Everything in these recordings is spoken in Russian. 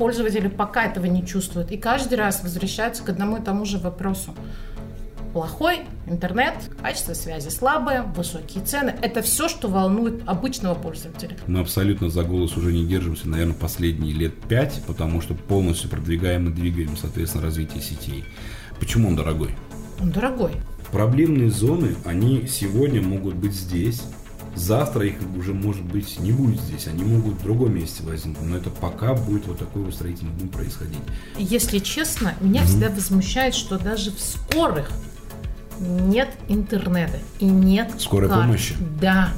Пользователи пока этого не чувствуют. И каждый раз возвращаются к одному и тому же вопросу. Плохой интернет, качество связи слабое, высокие цены. Это все, что волнует обычного пользователя. Мы абсолютно за голос уже не держимся, наверное, последние лет пять, потому что полностью продвигаем и двигаем, соответственно, развитие сетей. Почему он дорогой? Он дорогой. Проблемные зоны, они сегодня могут быть здесь, Завтра их уже, может быть, не будет здесь. Они могут в другом месте возникнуть. Но это пока будет вот такой вот строительный бум происходить. Если честно, меня mm-hmm. всегда возмущает, что даже в скорых нет интернета и нет скорой карт. помощи. Да.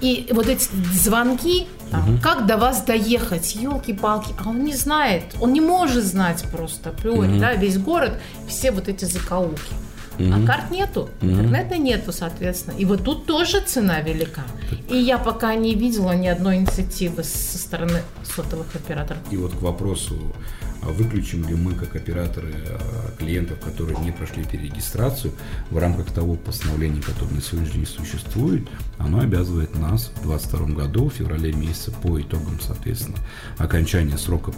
И вот эти звонки, там, угу. как до вас доехать, елки-палки, а он не знает, он не может знать просто априори, угу. да, весь город, все вот эти закоулки. Угу. А карт нету, интернета нету, соответственно. И вот тут тоже цена велика. И я пока не видела ни одной инициативы со стороны сотовых операторов. И вот к вопросу, а выключим ли мы как операторы а, клиентов, которые не прошли перерегистрацию, в рамках того постановления, которое на сегодняшний день существует, оно обязывает нас в 2022 году, в феврале месяце, по итогам, соответственно, окончания срока,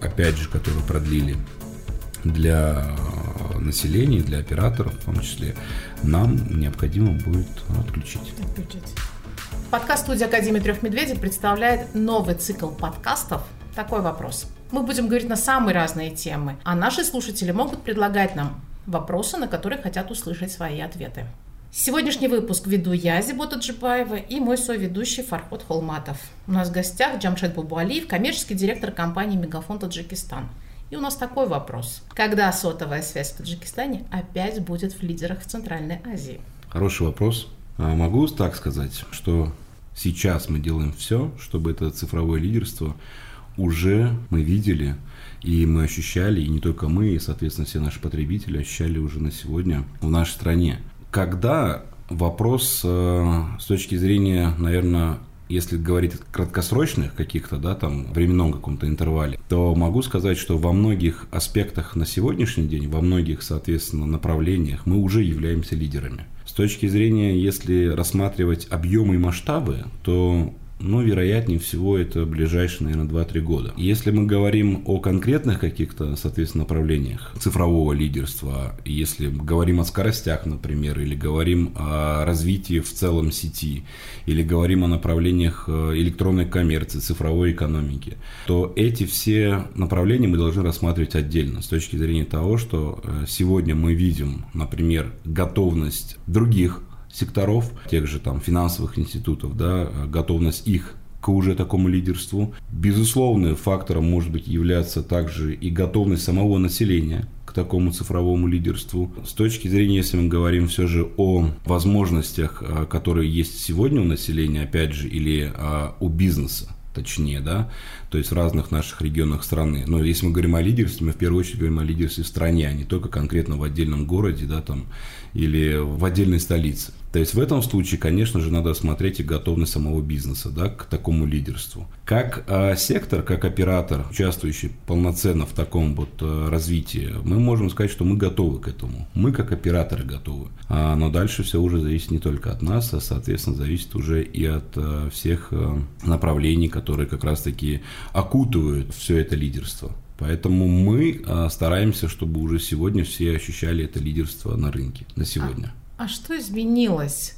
опять же, который продлили для населения, для операторов в том числе, нам необходимо будет отключить. Отключить. Подкаст студии Академии трех медведей представляет новый цикл подкастов «Такой вопрос». Мы будем говорить на самые разные темы, а наши слушатели могут предлагать нам вопросы, на которые хотят услышать свои ответы. Сегодняшний выпуск веду я, Зибота Джипаева, и мой соведущий Фархот Холматов. У нас в гостях Джамшед Бабуалиев, коммерческий директор компании «Мегафон Таджикистан». И у нас такой вопрос. Когда сотовая связь в Таджикистане опять будет в лидерах в Центральной Азии? Хороший вопрос. А могу так сказать, что сейчас мы делаем все, чтобы это цифровое лидерство уже мы видели, и мы ощущали, и не только мы, и, соответственно, все наши потребители ощущали уже на сегодня в нашей стране. Когда вопрос э, с точки зрения, наверное, если говорить о краткосрочных каких-то, да, там, временном каком-то интервале, то могу сказать, что во многих аспектах на сегодняшний день, во многих, соответственно, направлениях мы уже являемся лидерами. С точки зрения, если рассматривать объемы и масштабы, то ну, вероятнее всего, это ближайшие, наверное, 2-3 года. Если мы говорим о конкретных каких-то, соответственно, направлениях цифрового лидерства, если говорим о скоростях, например, или говорим о развитии в целом сети, или говорим о направлениях э, электронной коммерции, цифровой экономики, то эти все направления мы должны рассматривать отдельно с точки зрения того, что э, сегодня мы видим, например, готовность других секторов, тех же там финансовых институтов, да, готовность их к уже такому лидерству. Безусловно, фактором может быть являться также и готовность самого населения к такому цифровому лидерству. С точки зрения, если мы говорим все же о возможностях, а, которые есть сегодня у населения, опять же, или а, у бизнеса, точнее, да, то есть в разных наших регионах страны. Но если мы говорим о лидерстве, мы в первую очередь говорим о лидерстве в стране, а не только конкретно в отдельном городе, да, там, или в отдельной столице. То есть в этом случае, конечно же, надо смотреть и готовность самого бизнеса да, к такому лидерству. Как э, сектор, как оператор, участвующий полноценно в таком вот э, развитии, мы можем сказать, что мы готовы к этому. Мы как операторы готовы. А, но дальше все уже зависит не только от нас, а, соответственно, зависит уже и от э, всех э, направлений, которые как раз-таки окутывают все это лидерство. Поэтому мы э, стараемся, чтобы уже сегодня все ощущали это лидерство на рынке, на сегодня. А а что изменилось?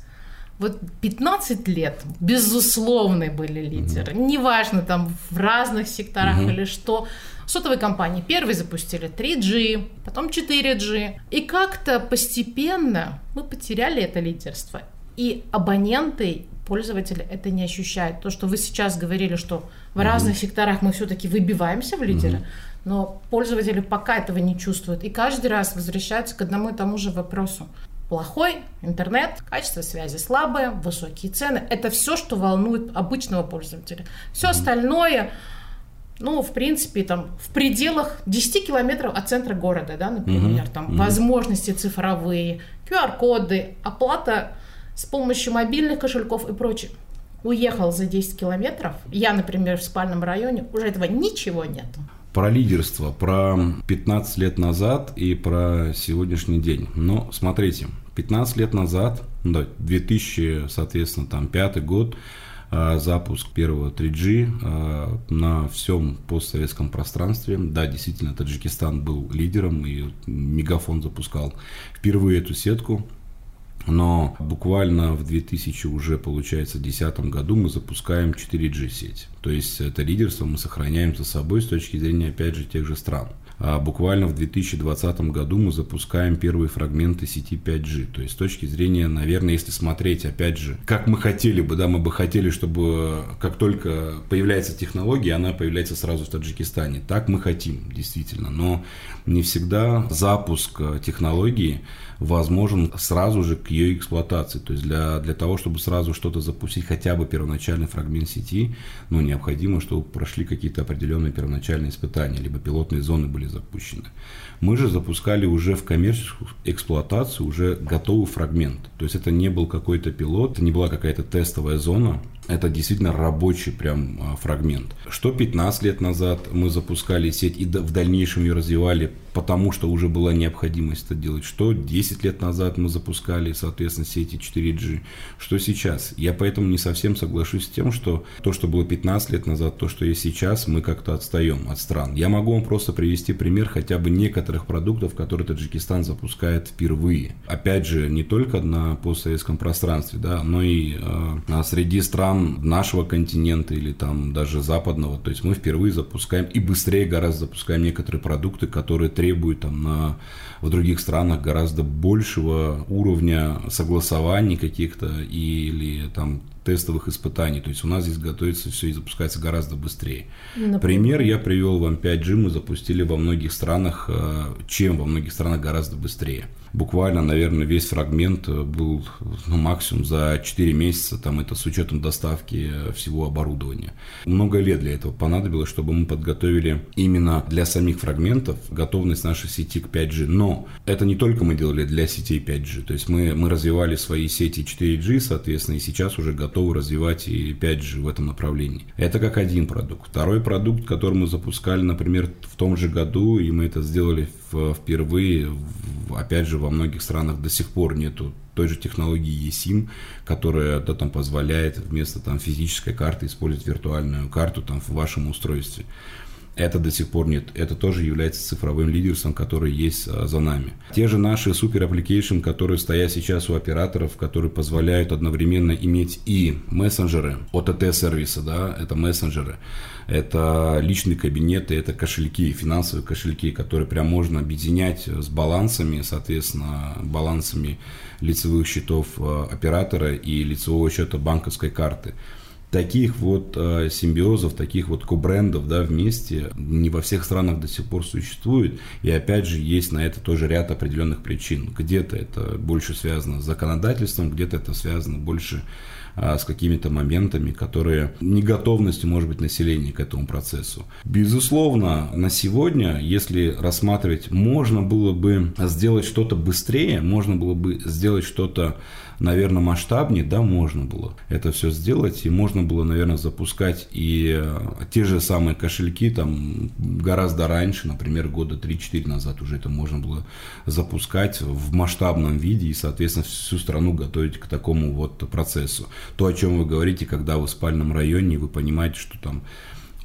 Вот 15 лет безусловные были лидеры. Mm-hmm. Неважно, там в разных секторах mm-hmm. или что. Сотовые компании первые запустили 3G, потом 4G. И как-то постепенно мы потеряли это лидерство. И абоненты, пользователи это не ощущают. То, что вы сейчас говорили, что в mm-hmm. разных секторах мы все-таки выбиваемся в лидеры, mm-hmm. но пользователи пока этого не чувствуют. И каждый раз возвращаются к одному и тому же вопросу плохой интернет, качество связи слабое, высокие цены. Это все, что волнует обычного пользователя. Все остальное, ну, в принципе, там, в пределах 10 километров от центра города, да, например, mm-hmm. там, mm-hmm. возможности цифровые, QR-коды, оплата с помощью мобильных кошельков и прочее. Уехал за 10 километров, я, например, в спальном районе, уже этого ничего нету про лидерство, про 15 лет назад и про сегодняшний день. Но смотрите, 15 лет назад, да, 2000, соответственно, там, пятый год, а, запуск первого 3G а, на всем постсоветском пространстве. Да, действительно, Таджикистан был лидером, и Мегафон запускал впервые эту сетку. Но буквально в 2000 уже, получается, 2010 году мы запускаем 4G сеть. То есть это лидерство мы сохраняем за собой с точки зрения, опять же, тех же стран. А буквально в 2020 году мы запускаем первые фрагменты сети 5G. То есть с точки зрения, наверное, если смотреть, опять же, как мы хотели бы, да, мы бы хотели, чтобы как только появляется технология, она появляется сразу в Таджикистане. Так мы хотим, действительно. Но не всегда запуск технологии возможен сразу же к ее эксплуатации. То есть для, для того, чтобы сразу что-то запустить, хотя бы первоначальный фрагмент сети, ну, необходимо, чтобы прошли какие-то определенные первоначальные испытания, либо пилотные зоны были запущены. Мы же запускали уже в коммерческую эксплуатацию уже готовый фрагмент. То есть это не был какой-то пилот, это не была какая-то тестовая зона, это действительно рабочий прям а, фрагмент. Что 15 лет назад мы запускали сеть и в дальнейшем ее развивали, потому что уже была необходимость это делать. Что 10 лет назад мы запускали, соответственно, сети 4G. Что сейчас. Я поэтому не совсем соглашусь с тем, что то, что было 15 лет назад, то, что есть сейчас, мы как-то отстаем от стран. Я могу вам просто привести пример хотя бы некоторых продуктов, которые Таджикистан запускает впервые. Опять же, не только на постсоветском пространстве, да, но и э, среди стран стран нашего континента или там даже западного. То есть мы впервые запускаем и быстрее гораздо запускаем некоторые продукты, которые требуют там на, в других странах гораздо большего уровня согласований каких-то или там тестовых испытаний. То есть у нас здесь готовится все и запускается гораздо быстрее. Например? Пример я привел вам 5G, мы запустили во многих странах, э, чем во многих странах гораздо быстрее буквально, наверное, весь фрагмент э, был ну, максимум за 4 месяца, там это с учетом доставки э, всего оборудования. Много лет для этого понадобилось, чтобы мы подготовили именно для самих фрагментов готовность нашей сети к 5G. Но это не только мы делали для сетей 5G, то есть мы, мы развивали свои сети 4G, соответственно, и сейчас уже готовы развивать и 5G в этом направлении. Это как один продукт. Второй продукт, который мы запускали, например, в том же году, и мы это сделали впервые, опять же, во многих странах до сих пор нету той же технологии eSIM, которая да, там позволяет вместо там, физической карты использовать виртуальную карту там, в вашем устройстве. Это до сих пор нет. Это тоже является цифровым лидерством, который есть а, за нами. Те же наши супер application, которые стоят сейчас у операторов, которые позволяют одновременно иметь и мессенджеры, OTT-сервисы, да, это мессенджеры, это личные кабинеты, это кошельки, финансовые кошельки, которые прям можно объединять с балансами, соответственно, балансами лицевых счетов а, оператора и лицевого счета банковской карты таких вот э, симбиозов, таких вот кобрендов, да, вместе не во всех странах до сих пор существует. И опять же, есть на это тоже ряд определенных причин. Где-то это больше связано с законодательством, где-то это связано больше а, с какими-то моментами, которые не готовностью, может быть, населения к этому процессу. Безусловно, на сегодня, если рассматривать, можно было бы сделать что-то быстрее, можно было бы сделать что-то наверное, масштабнее, да, можно было это все сделать, и можно было, наверное, запускать и э, те же самые кошельки там гораздо раньше, например, года 3-4 назад уже это можно было запускать в масштабном виде и, соответственно, всю страну готовить к такому вот процессу. То, о чем вы говорите, когда вы в спальном районе, вы понимаете, что там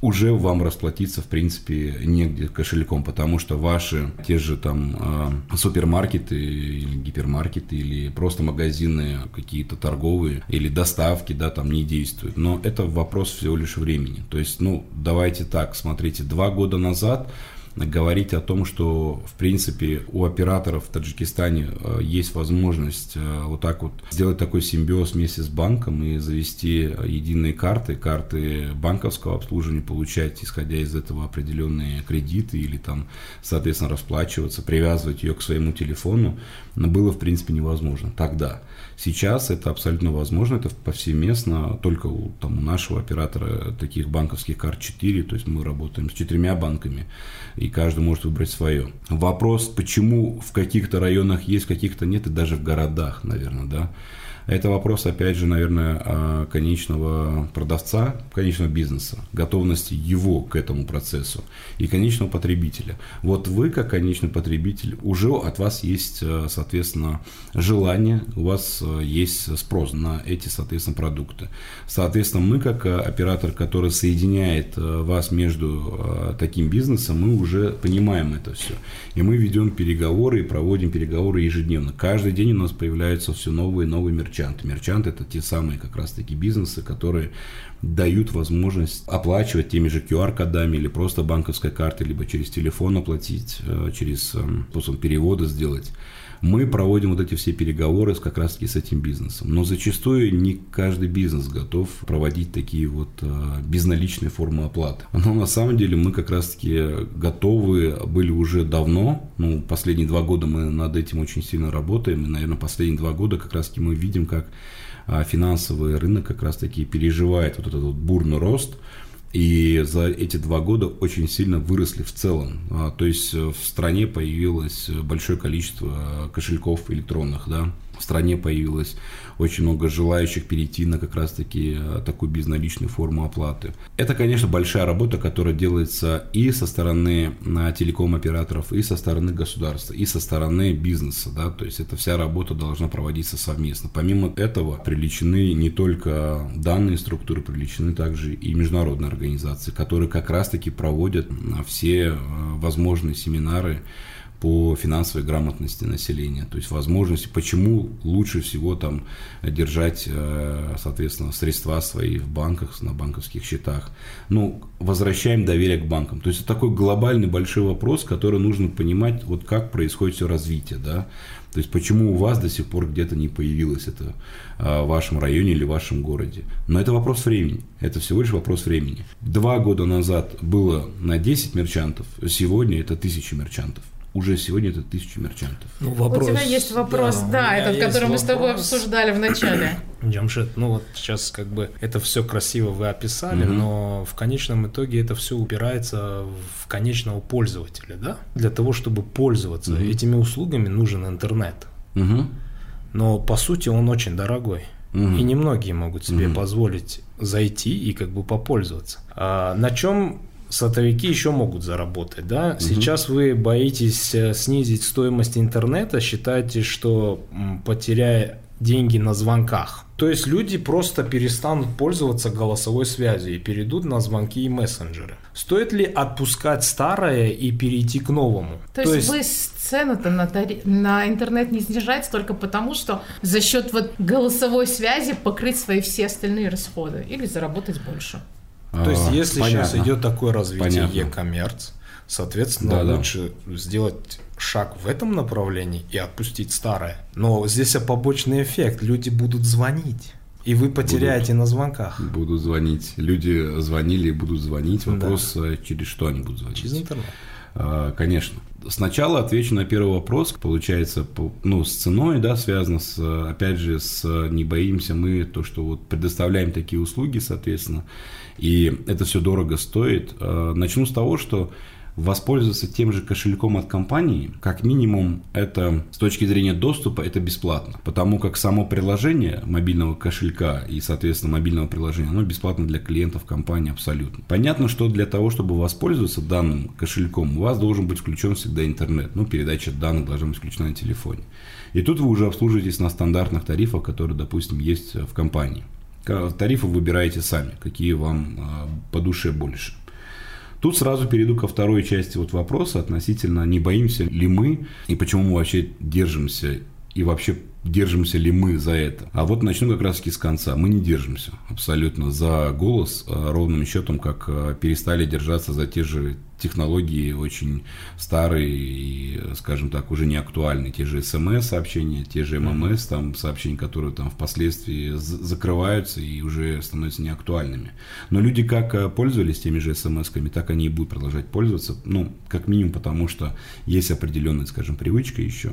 уже вам расплатиться, в принципе, негде кошельком, потому что ваши те же там э, супермаркеты или гипермаркеты или просто магазины какие-то торговые или доставки, да, там не действуют. Но это вопрос всего лишь времени. То есть, ну, давайте так, смотрите, два года назад говорить о том, что, в принципе, у операторов в Таджикистане э, есть возможность э, вот так вот сделать такой симбиоз вместе с банком и завести единые карты, карты банковского обслуживания, получать, исходя из этого, определенные кредиты или там, соответственно, расплачиваться, привязывать ее к своему телефону, было, в принципе, невозможно тогда. Сейчас это абсолютно возможно, это повсеместно, только у, там, у нашего оператора таких банковских карт 4, то есть мы работаем с четырьмя банками, и каждый может выбрать свое. Вопрос, почему в каких-то районах есть, в каких-то нет, и даже в городах, наверное, да, Это вопрос, опять же, наверное, конечного продавца, конечного бизнеса, готовности его к этому процессу и конечного потребителя. Вот вы, как конечный потребитель, уже от вас есть, э, соответственно, желание, у вас э, есть спрос на эти, соответственно, продукты. Соответственно, мы, как оператор, который соединяет вас между таким бизнесом, мы уже понимаем это все. И мы ведем переговоры и проводим переговоры ежедневно. Каждый день у нас появляются все новые и новые мерчанты. Мерчанты – это те самые как раз-таки бизнесы, которые дают возможность оплачивать теми же QR-кодами или просто банковской картой, либо через телефон оплатить, э, через эм, способ перевода сделать. Мы проводим вот эти все переговоры как раз-таки с этим бизнесом. Но зачастую не каждый бизнес готов проводить такие вот э, безналичные формы оплаты. Но на самом деле мы как раз-таки готовы были уже давно. Ну, последние два года мы над этим очень сильно работаем. И, наверное, последние два года как раз-таки мы видим, как а финансовый рынок как раз-таки переживает вот этот вот бурный рост. И за эти два года очень сильно выросли в целом. А, то есть в стране появилось большое количество кошельков электронных, да, в стране появилось очень много желающих перейти на как раз-таки э, такую безналичную форму оплаты. Это, конечно, большая работа, которая делается и со стороны э, телеком-операторов, и со стороны государства, и со стороны бизнеса. Да? То есть эта вся работа должна проводиться совместно. Помимо этого привлечены не только данные структуры, привлечены также и международные организации, которые как раз-таки проводят э, все возможные семинары по финансовой грамотности населения, то есть возможности, почему лучше всего там держать, э, соответственно, средства свои в банках, на банковских счетах. Ну, возвращаем доверие к банкам. То есть это такой глобальный большой вопрос, который нужно понимать, вот как происходит все развитие, да. То есть почему у вас до сих пор где-то не появилось это э, в вашем районе или в вашем городе. Но это вопрос времени. Это всего лишь вопрос времени. Два года назад было на 10 мерчантов, сегодня это тысячи мерчантов уже сегодня это тысячи мерчантов. Ну, вопрос, у тебя есть вопрос, да, да этот, который мы с тобой обсуждали в начале. Джамшет, ну вот сейчас как бы это все красиво вы описали, угу. но в конечном итоге это все упирается в конечного пользователя, да? Для того, чтобы пользоваться угу. этими услугами, нужен интернет. Угу. Но по сути он очень дорогой. Угу. И немногие могут себе угу. позволить зайти и как бы попользоваться. А на чем сотовики еще могут заработать, да? Угу. Сейчас вы боитесь э, снизить стоимость интернета, считаете, что потеряя деньги на звонках. То есть люди просто перестанут пользоваться голосовой связью и перейдут на звонки и мессенджеры. Стоит ли отпускать старое и перейти к новому? То, То есть, есть вы цену-то на, тари... на интернет не снижаете только потому, что за счет вот голосовой связи покрыть свои все остальные расходы или заработать больше? То есть, а, если Понятно. сейчас идет такое развитие e-commerce, соответственно, да, лучше да. сделать шаг в этом направлении и отпустить старое. Но здесь побочный эффект. Люди будут звонить. И вы потеряете будут, на звонках. Будут звонить. Люди звонили и будут звонить. Вопрос, да. Э, через что они будут звонить. Через интернет. А, конечно. Сначала отвечу на первый вопрос, получается, ну, с ценой, да, связано с, опять же, с не боимся мы то, что вот предоставляем такие услуги, соответственно, и это все дорого стоит. А, начну с того, что воспользоваться тем же кошельком от компании, как минимум, это с точки зрения доступа, это бесплатно. Потому как само приложение мобильного кошелька и, соответственно, мобильного приложения, оно бесплатно для клиентов компании абсолютно. Понятно, что для того, чтобы воспользоваться данным кошельком, у вас должен быть включен всегда интернет. Ну, передача данных должна быть включена на телефоне. И тут вы уже обслуживаетесь на стандартных тарифах, которые, допустим, есть в компании. Тарифы выбираете сами, какие вам а, по душе больше. Тут сразу перейду ко второй части вот вопроса относительно не боимся ли мы и почему мы вообще держимся и вообще держимся ли мы за это. А вот начну как раз таки с конца. Мы не держимся абсолютно за голос, а ровным счетом, как а, перестали держаться за те же технологии очень старые и, скажем так, уже не актуальные. Те же смс-сообщения, те же ММС, там сообщения, которые там впоследствии закрываются и уже становятся неактуальными. Но люди как а, пользовались теми же смс-ками, так они и будут продолжать пользоваться. Ну, как минимум потому, что есть определенная, скажем, привычка еще.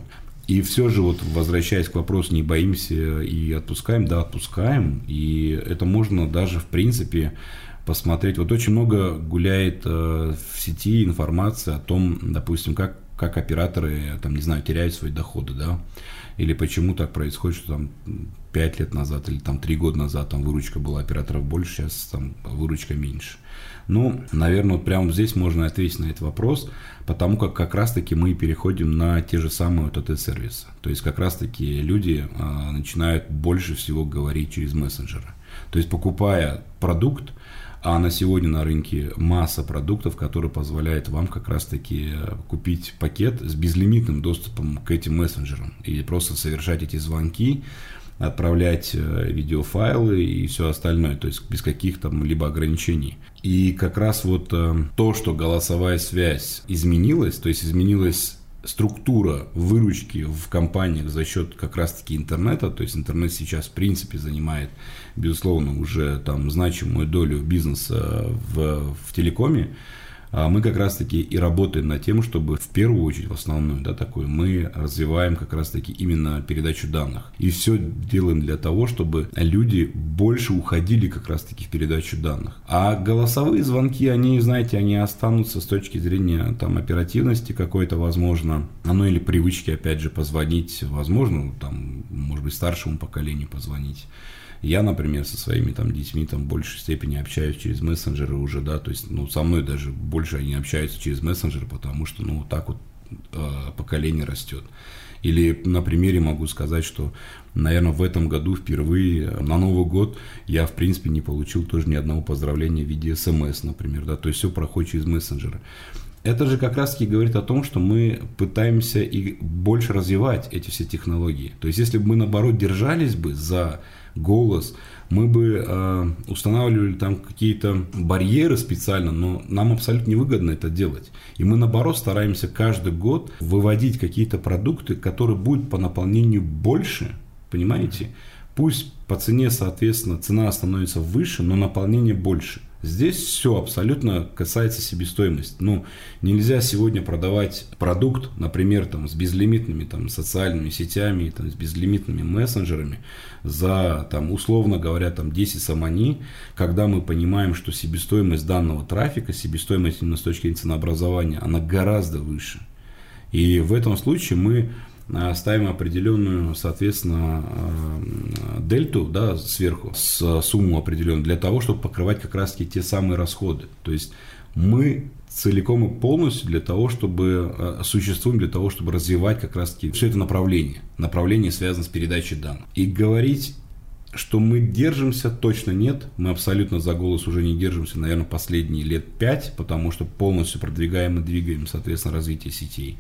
И все же, вот возвращаясь к вопросу, не боимся и отпускаем, да, отпускаем. И это можно даже, в принципе, посмотреть. Вот очень много гуляет э, в сети информация о том, допустим, как, как операторы, там, не знаю, теряют свои доходы, да, или почему так происходит, что там 5 лет назад или там 3 года назад там выручка была операторов больше, сейчас там выручка меньше. Ну, наверное, вот прямо здесь можно ответить на этот вопрос, потому как как раз-таки мы переходим на те же самые ТТ-сервисы. То есть как раз-таки люди а, начинают больше всего говорить через мессенджеры. То есть покупая продукт, а на сегодня на рынке масса продуктов, которые позволяют вам как раз-таки купить пакет с безлимитным доступом к этим мессенджерам и просто совершать эти звонки, отправлять э, видеофайлы и все остальное, то есть без каких то либо ограничений. И как раз вот э, то, что голосовая связь изменилась, то есть изменилась структура выручки в компаниях за счет как раз-таки интернета, то есть интернет сейчас в принципе занимает, безусловно, уже там значимую долю бизнеса в, в телекоме, а мы как раз-таки и работаем над тем, чтобы в первую очередь, в основную, да, такую, мы развиваем как раз-таки именно передачу данных. И все делаем для того, чтобы люди больше уходили как раз-таки в передачу данных. А голосовые звонки, они, знаете, они останутся с точки зрения там оперативности какой-то, возможно, ну или привычки, опять же, позвонить, возможно, там, может быть, старшему поколению позвонить. Я, например, со своими там детьми там в большей степени общаюсь через мессенджеры уже, да, то есть, ну, со мной даже больше они общаются через мессенджеры, потому что, ну, так вот э, поколение растет. Или на примере могу сказать, что, наверное, в этом году впервые на Новый год я, в принципе, не получил тоже ни одного поздравления в виде смс, например, да, то есть все проходит через мессенджеры. Это же как раз-таки говорит о том, что мы пытаемся и больше развивать эти все технологии. То есть, если бы мы, наоборот, держались бы за голос, мы бы э, устанавливали там какие-то барьеры специально, но нам абсолютно невыгодно это делать. И мы, наоборот, стараемся каждый год выводить какие-то продукты, которые будут по наполнению больше, понимаете? Пусть по цене, соответственно, цена становится выше, но наполнение больше. Здесь все абсолютно касается себестоимости. Ну, нельзя сегодня продавать продукт, например, там, с безлимитными там, социальными сетями, там, с безлимитными мессенджерами за, там, условно говоря, там, 10 самани, когда мы понимаем, что себестоимость данного трафика, себестоимость именно с точки зрения ценообразования, она гораздо выше. И в этом случае мы ставим определенную, соответственно, э, дельту да, сверху, с сумму определенную, для того, чтобы покрывать как раз-таки те самые расходы. То есть мы целиком и полностью для того, чтобы э, существуем для того, чтобы развивать как раз-таки все это направление. Направление связано с передачей данных. И говорить что мы держимся, точно нет. Мы абсолютно за голос уже не держимся, наверное, последние лет пять, потому что полностью продвигаем и двигаем, соответственно, развитие сетей.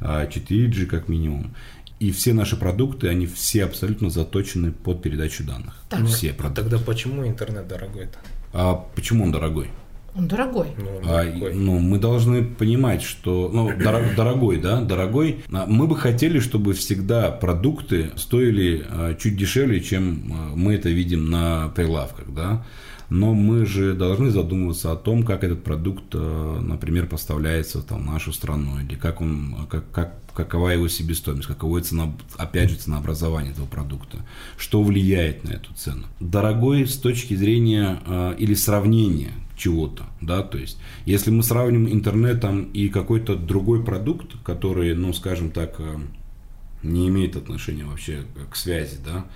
4G как минимум. И все наши продукты, они все абсолютно заточены под передачу данных. Так. Все продукты. Тогда почему интернет дорогой-то? А почему он дорогой? Он дорогой. Ну, он а, ну, мы должны понимать, что ну, дорог, дорогой, да, дорогой. А мы бы хотели, чтобы всегда продукты стоили а, чуть дешевле, чем а, мы это видим на прилавках, да но мы же должны задумываться о том, как этот продукт, э, например, поставляется там, в нашу страну, или как он, как, как, какова его себестоимость, каково цена, опять же, ценообразование этого продукта, что влияет на эту цену. Дорогой с точки зрения э, или сравнения чего-то, да, то есть, если мы сравним интернет там, и какой-то другой продукт, который, ну, скажем так, э, не имеет отношения вообще к связи, да,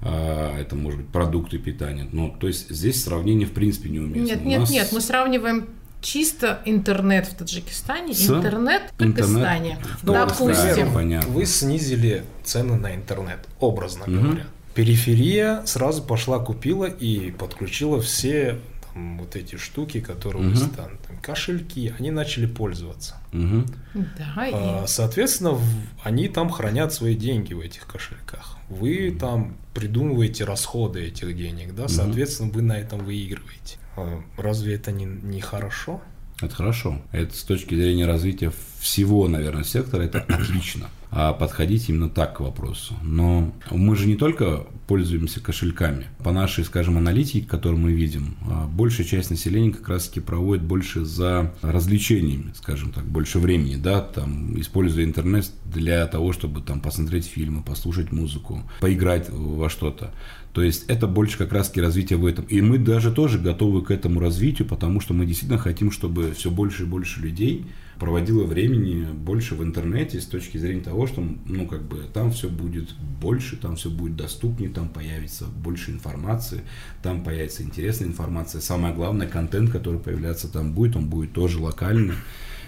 а, это может быть продукты питания. Ну, то есть здесь сравнение в принципе не уместно. Нет, нет, нас... нет, мы сравниваем чисто интернет в Таджикистане, С интернет в Пакистане. Допустим, понятно. вы снизили цены на интернет, образно угу. говоря. Периферия сразу пошла, купила и подключила все вот эти штуки, которые угу. там, там, кошельки, они начали пользоваться. Угу. Да, а, и... Соответственно, они там хранят свои деньги в этих кошельках вы там придумываете расходы этих денег, да, соответственно, вы на этом выигрываете. А разве это не, не хорошо? Это хорошо. Это с точки зрения развития всего, наверное, сектора, это отлично. А подходить именно так к вопросу. Но мы же не только пользуемся кошельками. По нашей, скажем, аналитике, которую мы видим, а, большая часть населения как раз-таки проводит больше за развлечениями, скажем так, больше времени, да, там, используя интернет для того, чтобы там посмотреть фильмы, послушать музыку, поиграть во что-то. То есть это больше как раз-таки развитие в этом. И мы даже тоже готовы к этому развитию, потому что мы действительно хотим, чтобы все больше и больше людей проводило времени больше в интернете с точки зрения того, что ну, как бы, там все будет больше, там все будет доступнее, там появится больше информации, там появится интересная информация. Самое главное, контент, который появляться там будет, он будет тоже локальный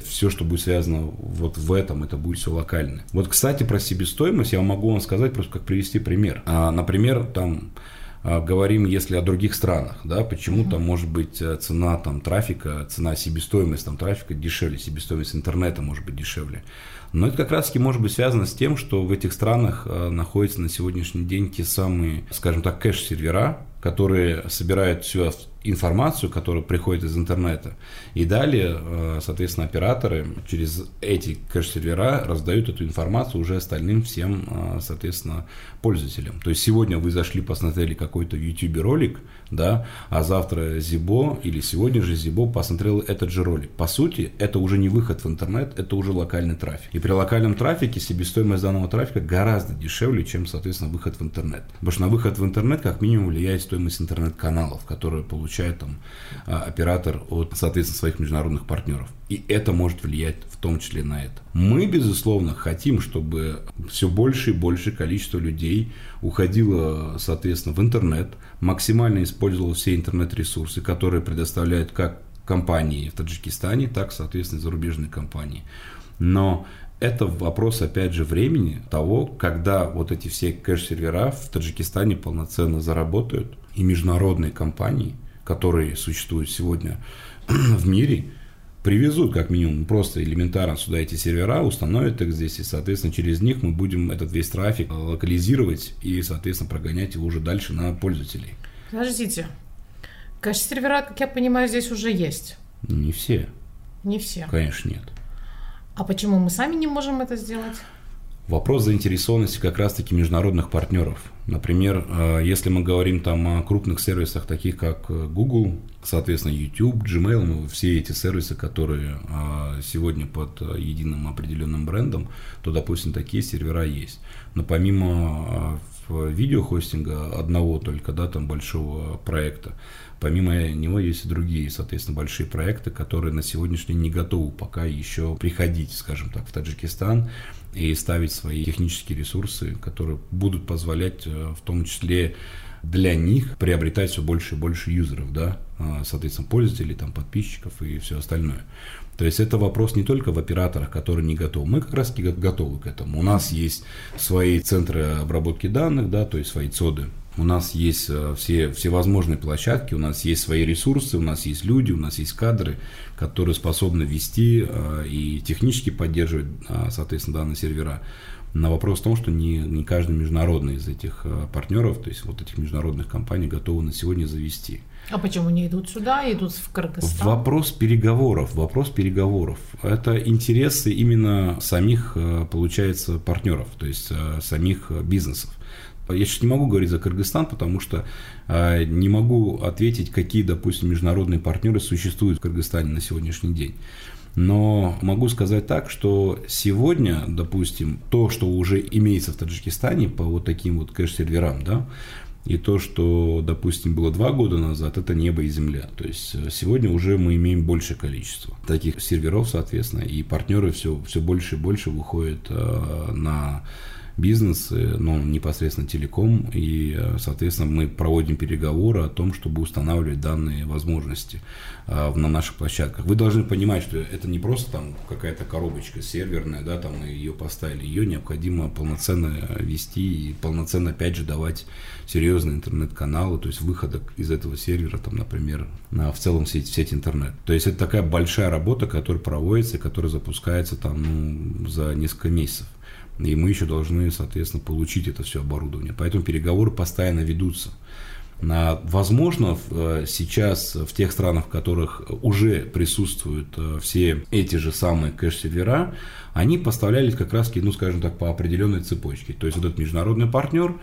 все, что будет связано вот в этом, это будет все локально. Вот, кстати, про себестоимость я могу вам сказать, просто как привести пример. А, например, там а, говорим, если о других странах, да, почему там может быть э, цена там трафика, цена себестоимость там трафика дешевле, себестоимость интернета может быть дешевле. Но это как раз-таки может быть связано с тем, что в этих странах э, находятся на сегодняшний день те самые, скажем так, кэш-сервера, которые собирают всю информацию, которая приходит из интернета. И далее, э, соответственно, операторы через эти кэш-сервера раздают эту информацию уже остальным всем, э, соответственно, пользователям. То есть сегодня вы зашли, посмотрели какой-то YouTube ролик, да, а завтра Зибо или сегодня же Зибо посмотрел этот же ролик. По сути, это уже не выход в интернет, это уже локальный трафик. И при локальном трафике себестоимость данного трафика гораздо дешевле, чем, соответственно, выход в интернет. Потому что на выход в интернет как минимум влияет стоимость интернет-каналов, которые получает там а, оператор от, соответственно, своих международных партнеров. И это может влиять в том числе на это. Мы, безусловно, хотим, чтобы все больше и больше количество людей уходило, соответственно, в интернет, максимально использовало все интернет-ресурсы, которые предоставляют как компании в Таджикистане, так, соответственно, зарубежные компании. Но это вопрос, опять же, времени того, когда вот эти все кэш-сервера в Таджикистане полноценно заработают, и международные компании, которые существуют сегодня в мире, привезут как минимум просто элементарно сюда эти сервера, установят их здесь, и, соответственно, через них мы будем этот весь трафик локализировать и, соответственно, прогонять его уже дальше на пользователей. Подождите. Кэш-сервера, как я понимаю, здесь уже есть. Не все. Не все. Конечно, нет. А почему мы сами не можем это сделать? Вопрос заинтересованности как раз-таки международных партнеров. Например, э, если мы говорим там о крупных сервисах, таких как э, Google, соответственно, YouTube, Gmail, ну, все эти сервисы, которые э, сегодня под единым определенным брендом, то, допустим, такие сервера есть. Но помимо видеохостинга одного только, да, там большого проекта, Помимо него есть и другие, соответственно, большие проекты, которые на сегодняшний день не готовы пока еще приходить, скажем так, в Таджикистан и ставить свои технические ресурсы, которые будут позволять э, в том числе для них приобретать все больше и больше юзеров, да, а, соответственно, пользователей, там, подписчиков и все остальное. То есть это вопрос не только в операторах, которые не готовы. Мы как раз готовы к этому. У нас есть свои центры обработки данных, да, то есть свои ЦОДы, у нас есть э, все, всевозможные площадки, у нас есть свои ресурсы, у нас есть люди, у нас есть кадры, которые способны вести э, и технически поддерживать, э, соответственно, данные сервера. На вопрос в том, что не, не каждый международный из этих партнеров, то есть вот этих международных компаний, готовы на сегодня завести. А почему не идут сюда, идут в Кыргызстан? Вопрос переговоров, вопрос переговоров. Это интересы именно самих, получается, партнеров, то есть самих бизнесов. Я сейчас не могу говорить за Кыргызстан, потому что э, не могу ответить, какие, допустим, международные партнеры существуют в Кыргызстане на сегодняшний день. Но могу сказать так, что сегодня, допустим, то, что уже имеется в Таджикистане по вот таким вот кэш-серверам, да, и то, что, допустим, было два года назад, это небо и земля. То есть э, сегодня уже мы имеем большее количество таких серверов, соответственно, и партнеры все, все больше и больше выходят э, на бизнес, ну, непосредственно телеком, и, соответственно, мы проводим переговоры о том, чтобы устанавливать данные возможности а, на наших площадках. Вы должны понимать, что это не просто там какая-то коробочка серверная, да, там ее поставили, ее необходимо полноценно вести и полноценно, опять же, давать серьезные интернет-каналы, то есть выхода из этого сервера, там, например, на, в целом сеть, сеть интернет. То есть это такая большая работа, которая проводится которая запускается там ну, за несколько месяцев. И мы еще должны, соответственно, получить это все оборудование. Поэтому переговоры постоянно ведутся. Возможно, э, сейчас в тех странах, в которых уже присутствуют э, все эти же самые кэш-сервера, они поставлялись как раз, ну, скажем так, по определенной цепочке. То есть, вот этот международный партнер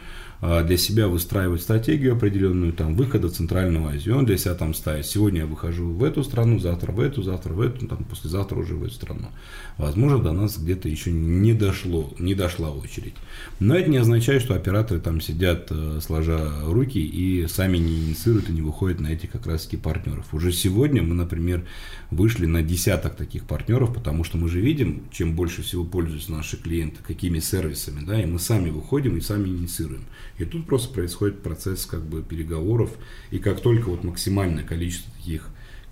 для себя выстраивать стратегию определенную, там, выхода Центральную Азию. Он для себя там ставит, сегодня я выхожу в эту страну, завтра в эту, завтра в эту, там, послезавтра уже в эту страну. Возможно, до нас где-то еще не дошло, не дошла очередь. Но это не означает, что операторы там сидят, э, сложа руки, и сами не инициируют и не выходят на этих как раз-таки партнеров. Уже сегодня мы, например, вышли на десяток таких партнеров, потому что мы же видим, чем больше всего пользуются наши клиенты, какими сервисами, да, и мы сами выходим и сами инициируем. И тут просто происходит процесс как бы переговоров, и как только вот максимальное количество таких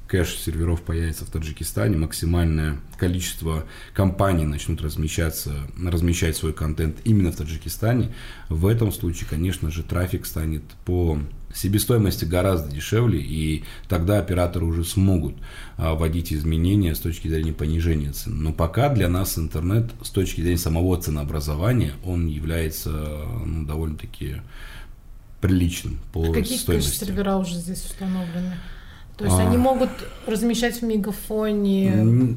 кэш-серверов появится в Таджикистане, максимальное количество компаний начнут размещаться, размещать свой контент именно в Таджикистане, в этом случае, конечно же, трафик станет по себестоимости гораздо дешевле, и тогда операторы уже смогут а, вводить изменения с точки зрения понижения цен. Но пока для нас интернет с точки зрения самого ценообразования, он является ну, довольно-таки приличным по а какие стоимости. Какие сервера уже здесь установлены? То есть а... они могут размещать в мегафоне,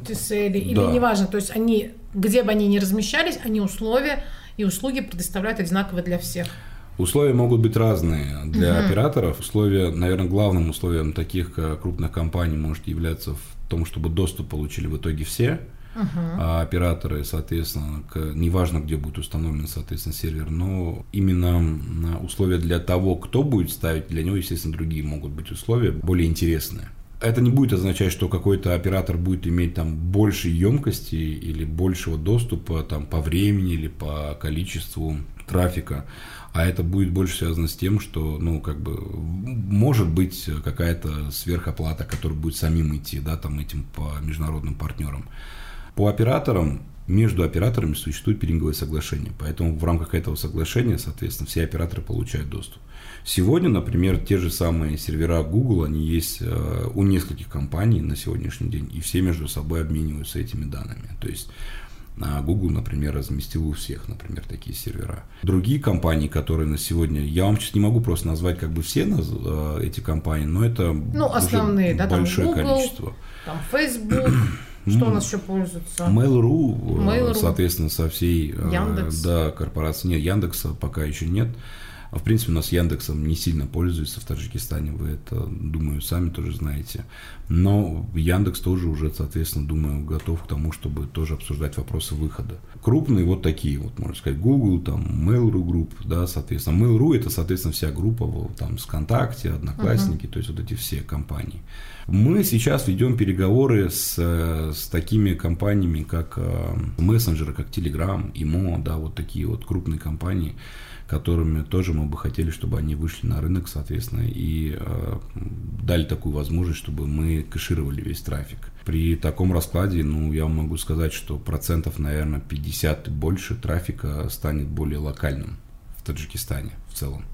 TCL, или да. неважно, то есть они, где бы они ни размещались, они условия и услуги предоставляют одинаковые для всех. Условия могут быть разные для угу. операторов. Условия, наверное, главным условием таких крупных компаний может являться в том, чтобы доступ получили в итоге все угу. а операторы, соответственно, к, неважно, где будет установлен, соответственно, сервер, но именно условия для того, кто будет ставить, для него, естественно, другие могут быть условия более интересные. Это не будет означать, что какой-то оператор будет иметь там больше емкости или большего доступа там по времени или по количеству трафика а это будет больше связано с тем, что, ну, как бы, может быть какая-то сверхоплата, которая будет самим идти, да, там, этим по международным партнерам. По операторам, между операторами существует пиринговое соглашение, поэтому в рамках этого соглашения, соответственно, все операторы получают доступ. Сегодня, например, те же самые сервера Google, они есть э, у нескольких компаний на сегодняшний день, и все между собой обмениваются этими данными. То есть а Google, например, разместил у всех, например, такие сервера. Другие компании, которые на сегодня, я вам сейчас не могу просто назвать как бы все э, эти компании, но это ну, основные, да, большое там Google, количество. Там Facebook, что у нас еще пользуется? Mail.ru, Mail.ru, соответственно, со всей э, Яндекс. Да, корпорации. Нет, Яндекса пока еще нет. А в принципе у нас Яндексом не сильно пользуются в Таджикистане, вы это, думаю, сами тоже знаете. Но Яндекс тоже уже, соответственно, думаю, готов к тому, чтобы тоже обсуждать вопросы выхода. Крупные вот такие, вот можно сказать, Google, там, Mail.ru Group, да, соответственно. Mail.ru это, соответственно, вся группа, там, с ВКонтакте, Одноклассники, uh-huh. то есть вот эти все компании. Мы сейчас ведем переговоры с, с такими компаниями, как э, мессенджеры, как Telegram, ИМО, да, вот такие вот крупные компании, которыми тоже мы бы хотели, чтобы они вышли на рынок, соответственно, и э, дали такую возможность, чтобы мы кэшировали весь трафик. При таком раскладе, ну, я могу сказать, что процентов, наверное, 50 и больше трафика станет более локальным в Таджикистане в целом.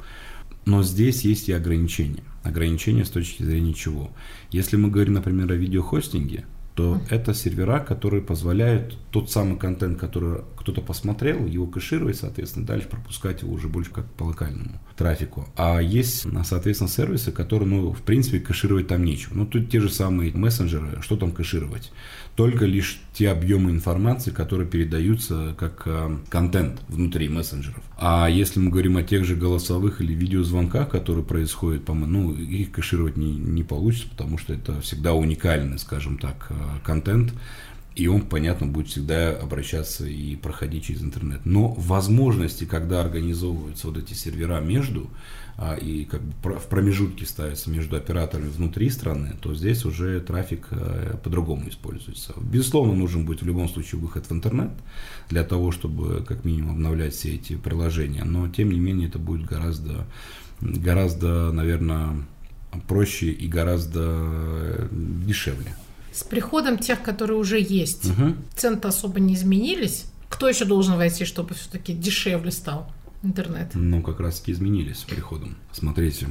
Но здесь есть и ограничения. Ограничения с точки зрения чего? Если мы говорим, например, о видеохостинге, то это сервера, которые позволяют тот самый контент, который кто-то посмотрел, его кэшировать, соответственно, дальше пропускать его уже больше как по локальному трафику. А есть, соответственно, сервисы, которые, ну, в принципе, кэшировать там нечего. Ну, тут те же самые мессенджеры, что там кэшировать? Только лишь те объемы информации, которые передаются как э, контент внутри мессенджеров. А если мы говорим о тех же голосовых или видеозвонках, которые происходят, ну, их кэшировать не, не получится, потому что это всегда уникальный, скажем так, э, контент, и он, понятно, будет всегда обращаться и проходить через интернет. Но возможности, когда организовываются вот эти сервера между, а, и как бы в промежутке ставятся между операторами внутри страны, то здесь уже трафик а, по-другому используется. Безусловно, нужен будет в любом случае выход в интернет для того, чтобы как минимум обновлять все эти приложения, но тем не менее это будет гораздо, гораздо, наверное, проще и гораздо э, дешевле. С приходом тех, которые уже есть, угу. цены особо не изменились. Кто еще должен войти, чтобы все-таки дешевле стал? интернет? Ну, как раз таки изменились с приходом. Смотрите,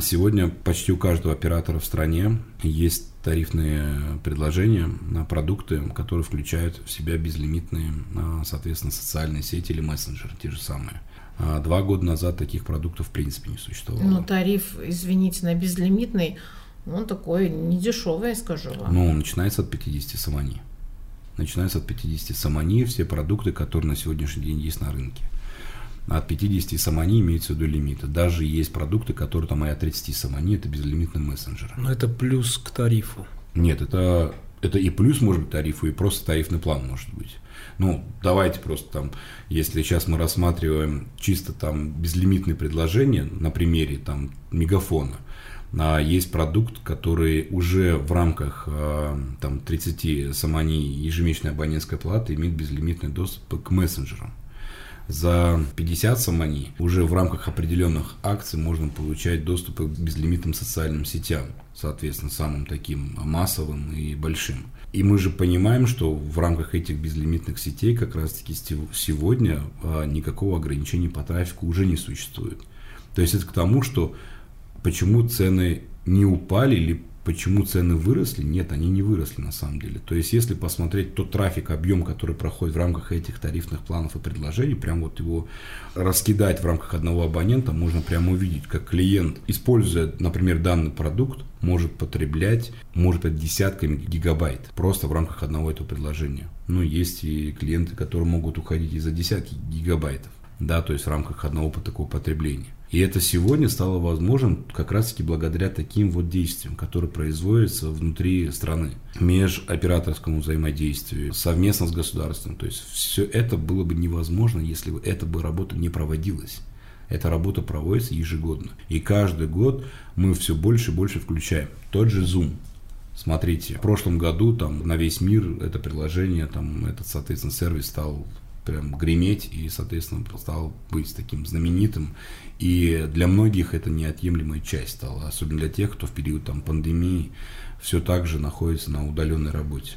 сегодня почти у каждого оператора в стране есть тарифные предложения на продукты, которые включают в себя безлимитные, а, соответственно, социальные сети или мессенджеры, те же самые. А два года назад таких продуктов в принципе не существовало. Ну, тариф, извините, на безлимитный, он такой недешевый, я скажу вам. Ну, начинается от 50 самани. Начинается от 50 самани все продукты, которые на сегодняшний день есть на рынке. От 50 самани имеется в виду лимиты. Даже есть продукты, которые там и от 30 самани, это безлимитный мессенджер. Но это плюс к тарифу. Нет, это, это и плюс может быть тарифу, и просто тарифный план может быть. Ну, давайте просто там, если сейчас мы рассматриваем чисто там безлимитные предложения на примере там мегафона, есть продукт, который уже в рамках а, там 30 самани ежемесячной абонентской платы имеет безлимитный доступ к мессенджерам за 50 самани уже в рамках определенных акций можно получать доступ к безлимитным социальным сетям, соответственно, самым таким массовым и большим. И мы же понимаем, что в рамках этих безлимитных сетей как раз-таки сегодня а, никакого ограничения по трафику уже не существует. То есть это к тому, что почему цены не упали или Почему цены выросли? Нет, они не выросли на самом деле. То есть, если посмотреть тот трафик, объем, который проходит в рамках этих тарифных планов и предложений, прям вот его раскидать в рамках одного абонента, можно прямо увидеть, как клиент, используя, например, данный продукт, может потреблять, может быть, десятками гигабайт просто в рамках одного этого предложения. Но есть и клиенты, которые могут уходить и за десятки гигабайтов, да, то есть в рамках одного такого потребления. И это сегодня стало возможным как раз-таки благодаря таким вот действиям, которые производятся внутри страны, межоператорскому взаимодействию, совместно с государством. То есть все это было бы невозможно, если бы эта бы работа не проводилась. Эта работа проводится ежегодно. И каждый год мы все больше и больше включаем. Тот же Zoom. Смотрите, в прошлом году там на весь мир это приложение, там этот, соответственно, сервис стал прям греметь и, соответственно, стал быть таким знаменитым. И для многих это неотъемлемая часть стала, особенно для тех, кто в период там, пандемии все так же находится на удаленной работе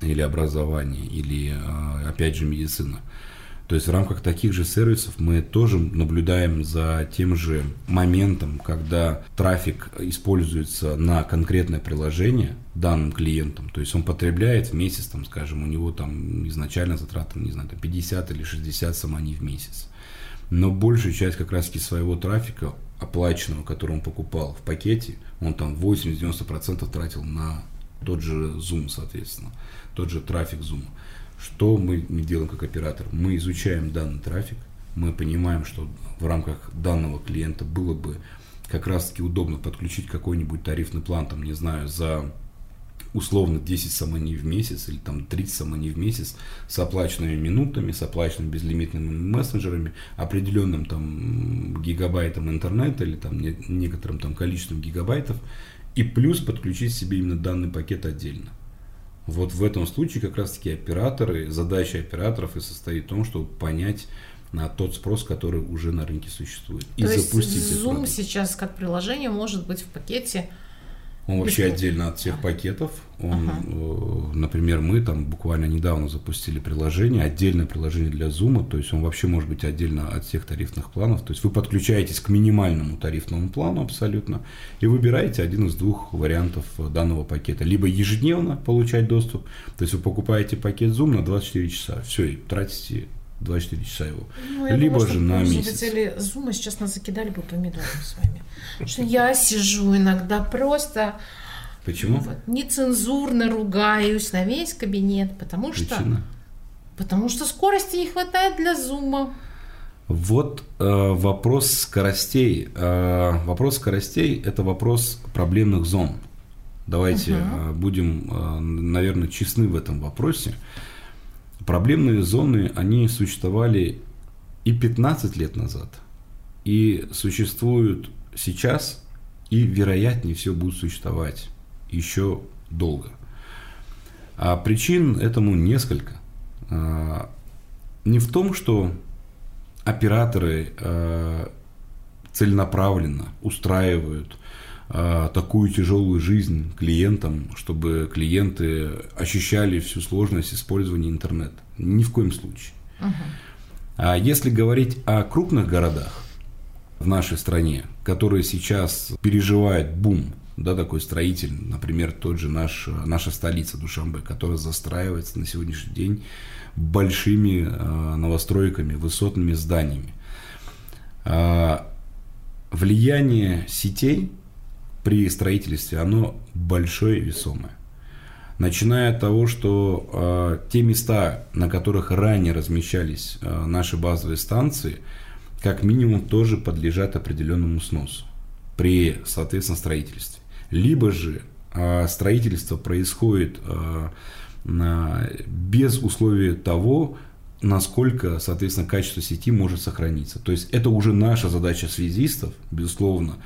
или образовании, или, а, опять же, медицина. То есть в рамках таких же сервисов мы тоже наблюдаем за тем же моментом, когда трафик используется на конкретное приложение данным клиентом. То есть он потребляет в месяц, там, скажем, у него там изначально затраты, не знаю, там 50 или 60 самани в месяц. Но большую часть как раз таки своего трафика, оплаченного, который он покупал в пакете, он там 80-90% тратил на тот же Zoom, соответственно, тот же трафик Zoom. Что мы, делаем как оператор? Мы изучаем данный трафик, мы понимаем, что в рамках данного клиента было бы как раз-таки удобно подключить какой-нибудь тарифный план, там, не знаю, за условно 10 самани в месяц или там 30 самани в месяц с оплаченными минутами, с оплаченными безлимитными мессенджерами, определенным там гигабайтом интернета или там некоторым там количеством гигабайтов, и плюс подключить себе именно данный пакет отдельно. Вот в этом случае как раз-таки операторы, задача операторов и состоит в том, чтобы понять на тот спрос, который уже на рынке существует. То и есть запустить Zoom сейчас как приложение может быть в пакете он вообще отдельно от всех пакетов. Он, ага. Э, например, мы там буквально недавно запустили приложение, отдельное приложение для Zoom, то есть он вообще может быть отдельно от всех тарифных планов. То есть вы подключаетесь к минимальному тарифному плану абсолютно и выбираете один из двух вариантов данного пакета. Либо ежедневно получать доступ, то есть вы покупаете пакет Zoom на 24 часа, все, и тратите 24 часа его. Ну, Либо думаю, же на месяц. Пользователи Zoom сейчас нас закидали бы помидором с вами. что я сижу иногда просто... Почему? Вот, нецензурно ругаюсь на весь кабинет, потому Причина? что... Потому что скорости не хватает для зума. Вот э, вопрос скоростей. Э, вопрос скоростей – это вопрос проблемных зон. Давайте угу. будем, э, наверное, честны в этом вопросе. Проблемные зоны, они существовали и 15 лет назад, и существуют сейчас, и вероятнее все будут существовать еще долго. А причин этому несколько. А, не в том, что операторы а, целенаправленно устраивают такую тяжелую жизнь клиентам, чтобы клиенты ощущали всю сложность использования интернета. Ни в коем случае. Uh-huh. А если говорить о крупных городах в нашей стране, которые сейчас переживают бум, да, такой строитель, например, тот же наш, наша столица Душамбе, которая застраивается на сегодняшний день большими э, новостройками, высотными зданиями. Э, влияние сетей при строительстве, оно большое и весомое. Начиная от того, что э, те места, на которых ранее размещались э, наши базовые станции, как минимум тоже подлежат определенному сносу при, соответственно, строительстве. Либо же э, строительство происходит э, на, без условия того, насколько, соответственно, качество сети может сохраниться. То есть это уже наша задача связистов, безусловно,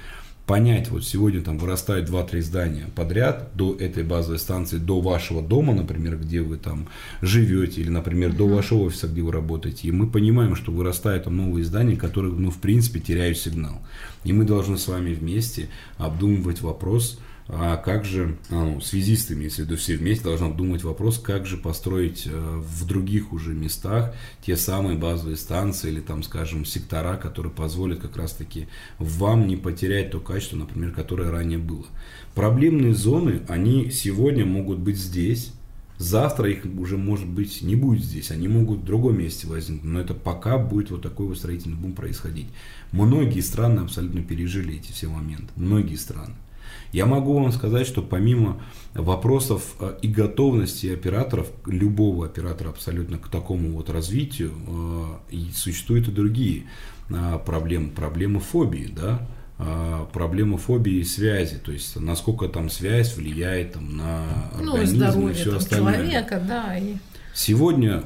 понять, вот сегодня там вырастает 2-3 здания подряд до этой базовой станции, до вашего дома, например, где вы там живете, или, например, до вашего офиса, где вы работаете, и мы понимаем, что вырастают там новые здания, которые, ну, в принципе, теряют сигнал. И мы должны с вами вместе обдумывать вопрос, а как же, а, ну, связистами, если в все вместе должны обдумать вопрос, как же построить э, в других уже местах те самые базовые станции или там, скажем, сектора, которые позволят как раз-таки вам не потерять то качество, например, которое ранее было. Проблемные зоны, они сегодня могут быть здесь, Завтра их уже, может быть, не будет здесь, они могут в другом месте возникнуть, но это пока будет вот такой вот строительный бум происходить. Многие страны абсолютно пережили эти все моменты, многие страны. Я могу вам сказать, что помимо вопросов э, и готовности операторов, любого оператора абсолютно к такому вот развитию, э, существуют и другие э, проблемы, проблемы фобии, да, проблема фобии связи, то есть насколько там связь влияет там, на ну, организм ну, и все остальное. человека, да. И... Сегодня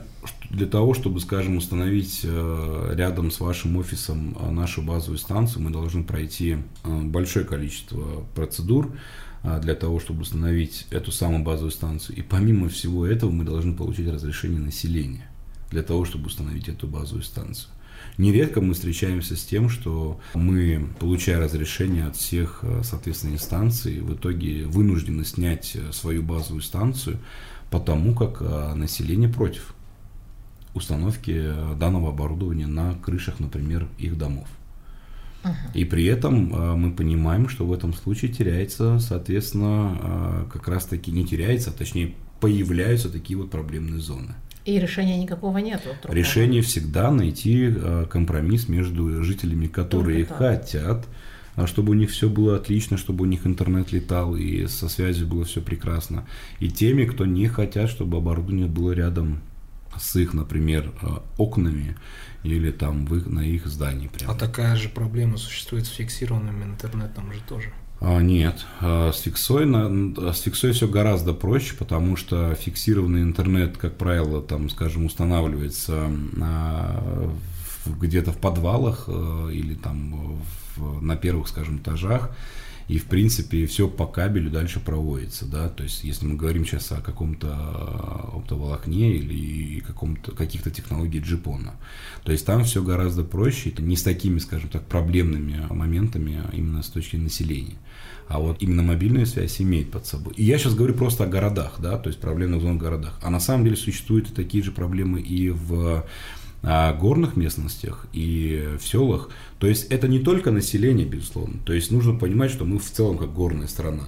для того, чтобы, скажем, установить э, рядом с вашим офисом э, нашу базовую станцию, мы должны пройти э, большое количество процедур для того, чтобы установить эту самую базовую станцию. И помимо всего этого мы должны получить разрешение населения для того, чтобы установить эту базовую станцию. Нередко мы встречаемся с тем, что мы, получая разрешение от всех, соответственно, инстанций, в итоге вынуждены снять свою базовую станцию, потому как население против установки данного оборудования на крышах, например, их домов. И при этом э, мы понимаем, что в этом случае теряется, соответственно, э, как раз таки не теряется, а точнее появляются такие вот проблемные зоны. И решения никакого нет. Решение всегда найти э, компромисс между жителями, которые хотят, чтобы у них все было отлично, чтобы у них интернет летал и со связью было все прекрасно, и теми, кто не хотят, чтобы оборудование было рядом с их, например, э, окнами или там в их, на их здании. Прямо. А такая же проблема существует с фиксированным интернетом же тоже? А, нет, а, с фиксой, на, с фиксой все гораздо проще, потому что фиксированный интернет, как правило, там, скажем, устанавливается где-то в подвалах э, или там в, на первых, скажем, этажах и, в принципе, все по кабелю дальше проводится, да, то есть, если мы говорим сейчас о каком-то оптоволокне или каком-то, каких-то технологий джипона, то есть, там все гораздо проще, это не с такими, скажем так, проблемными моментами а именно с точки населения. А вот именно мобильная связь имеет под собой. И я сейчас говорю просто о городах, да, то есть проблемных зон в городах. А на самом деле существуют такие же проблемы и в горных местностях и в селах. То есть это не только население, безусловно. То есть нужно понимать, что мы в целом как горная страна.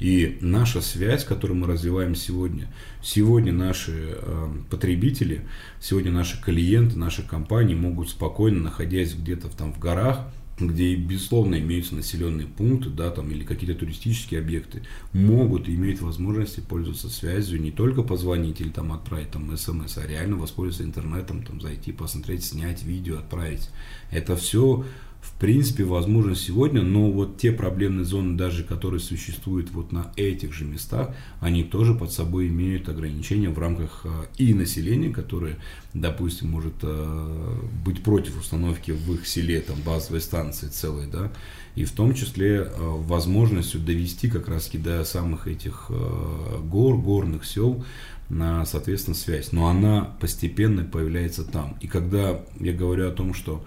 И наша связь, которую мы развиваем сегодня, сегодня наши э, потребители, сегодня наши клиенты, наши компании могут спокойно, находясь где-то там в горах, где, безусловно, имеются населенные пункты, да, там, или какие-то туристические объекты, могут и имеют возможности пользоваться связью, не только позвонить или там отправить там смс, а реально воспользоваться интернетом, там, зайти, посмотреть, снять видео, отправить. Это все в принципе, возможно сегодня, но вот те проблемные зоны, даже которые существуют вот на этих же местах, они тоже под собой имеют ограничения в рамках э, и населения, которое, допустим, может э, быть против установки в их селе там базовой станции целой, да, и в том числе э, возможностью довести как раз до самых этих гор, горных сел, на, соответственно, связь. Но она постепенно появляется там. И когда я говорю о том, что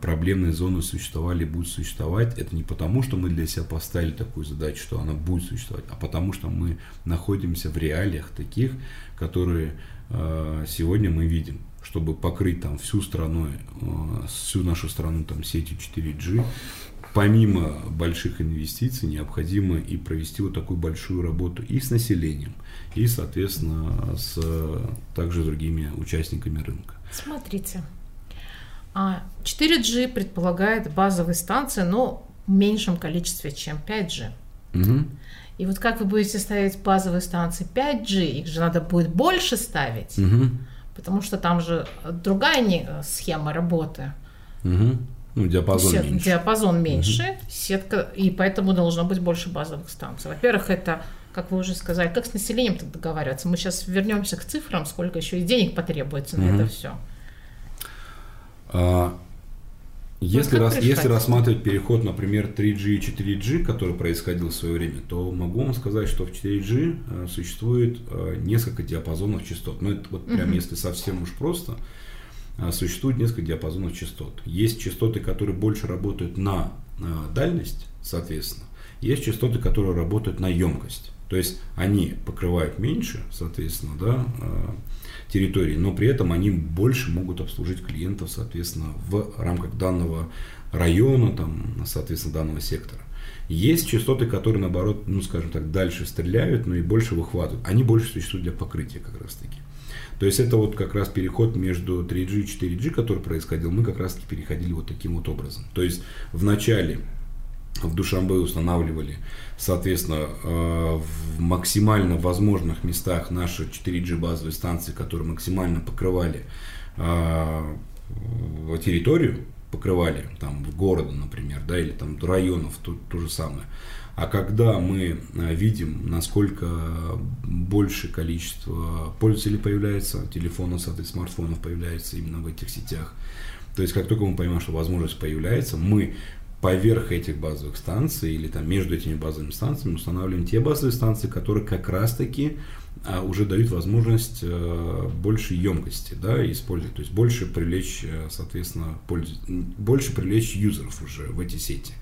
проблемные зоны существовали и будут существовать, это не потому, что мы для себя поставили такую задачу, что она будет существовать, а потому что мы находимся в реалиях таких, которые э, сегодня мы видим. чтобы покрыть там всю страну, э, всю нашу страну там сетью 4G, помимо больших инвестиций необходимо и провести вот такую большую работу и с населением, и, соответственно, с также другими участниками рынка. Смотрите, 4G а предполагает базовые станции, но в меньшем количестве, чем 5G. Угу. И вот как вы будете ставить базовые станции 5G, их же надо будет больше ставить, угу. потому что там же другая не, схема работы. Угу. Ну, диапазон Сет, меньше. Диапазон меньше, угу. сетка, и поэтому должно быть больше базовых станций. Во-первых, это, как вы уже сказали, как с населением так договариваться. Мы сейчас вернемся к цифрам, сколько еще и денег потребуется угу. на это все. А, если, ну, рас, если рассматривать переход, например, 3G и 4G, который происходил в свое время, то могу вам сказать, что в 4G э, существует э, несколько диапазонов частот. Ну, это вот прям угу. если совсем уж просто, э, существует несколько диапазонов частот. Есть частоты, которые больше работают на дальность, соответственно. Есть частоты, которые работают на емкость. То есть они покрывают меньше, соответственно, да, территории, но при этом они больше могут обслужить клиентов, соответственно, в рамках данного района, там, соответственно, данного сектора. Есть частоты, которые, наоборот, ну, скажем так, дальше стреляют, но и больше выхватывают. Они больше существуют для покрытия как раз-таки. То есть это вот как раз переход между 3G и 4G, который происходил, мы как раз-таки переходили вот таким вот образом. То есть в начале в Душамбе устанавливали, соответственно, э, в максимально возможных местах наши 4G базовые станции, которые максимально покрывали э, территорию, покрывали там города, например, да, или там районов, то, то же самое. А когда мы э, видим, насколько больше количество пользователей появляется, телефонов, соответственно, смартфонов появляется именно в этих сетях, то есть как только мы понимаем, что возможность появляется, мы поверх этих базовых станций или там между этими базовыми станциями устанавливаем те базовые станции, которые как раз-таки а, уже дают возможность а, больше емкости да, использовать, то есть больше привлечь, э, соответственно, пользу, больше привлечь юзеров уже в эти сети.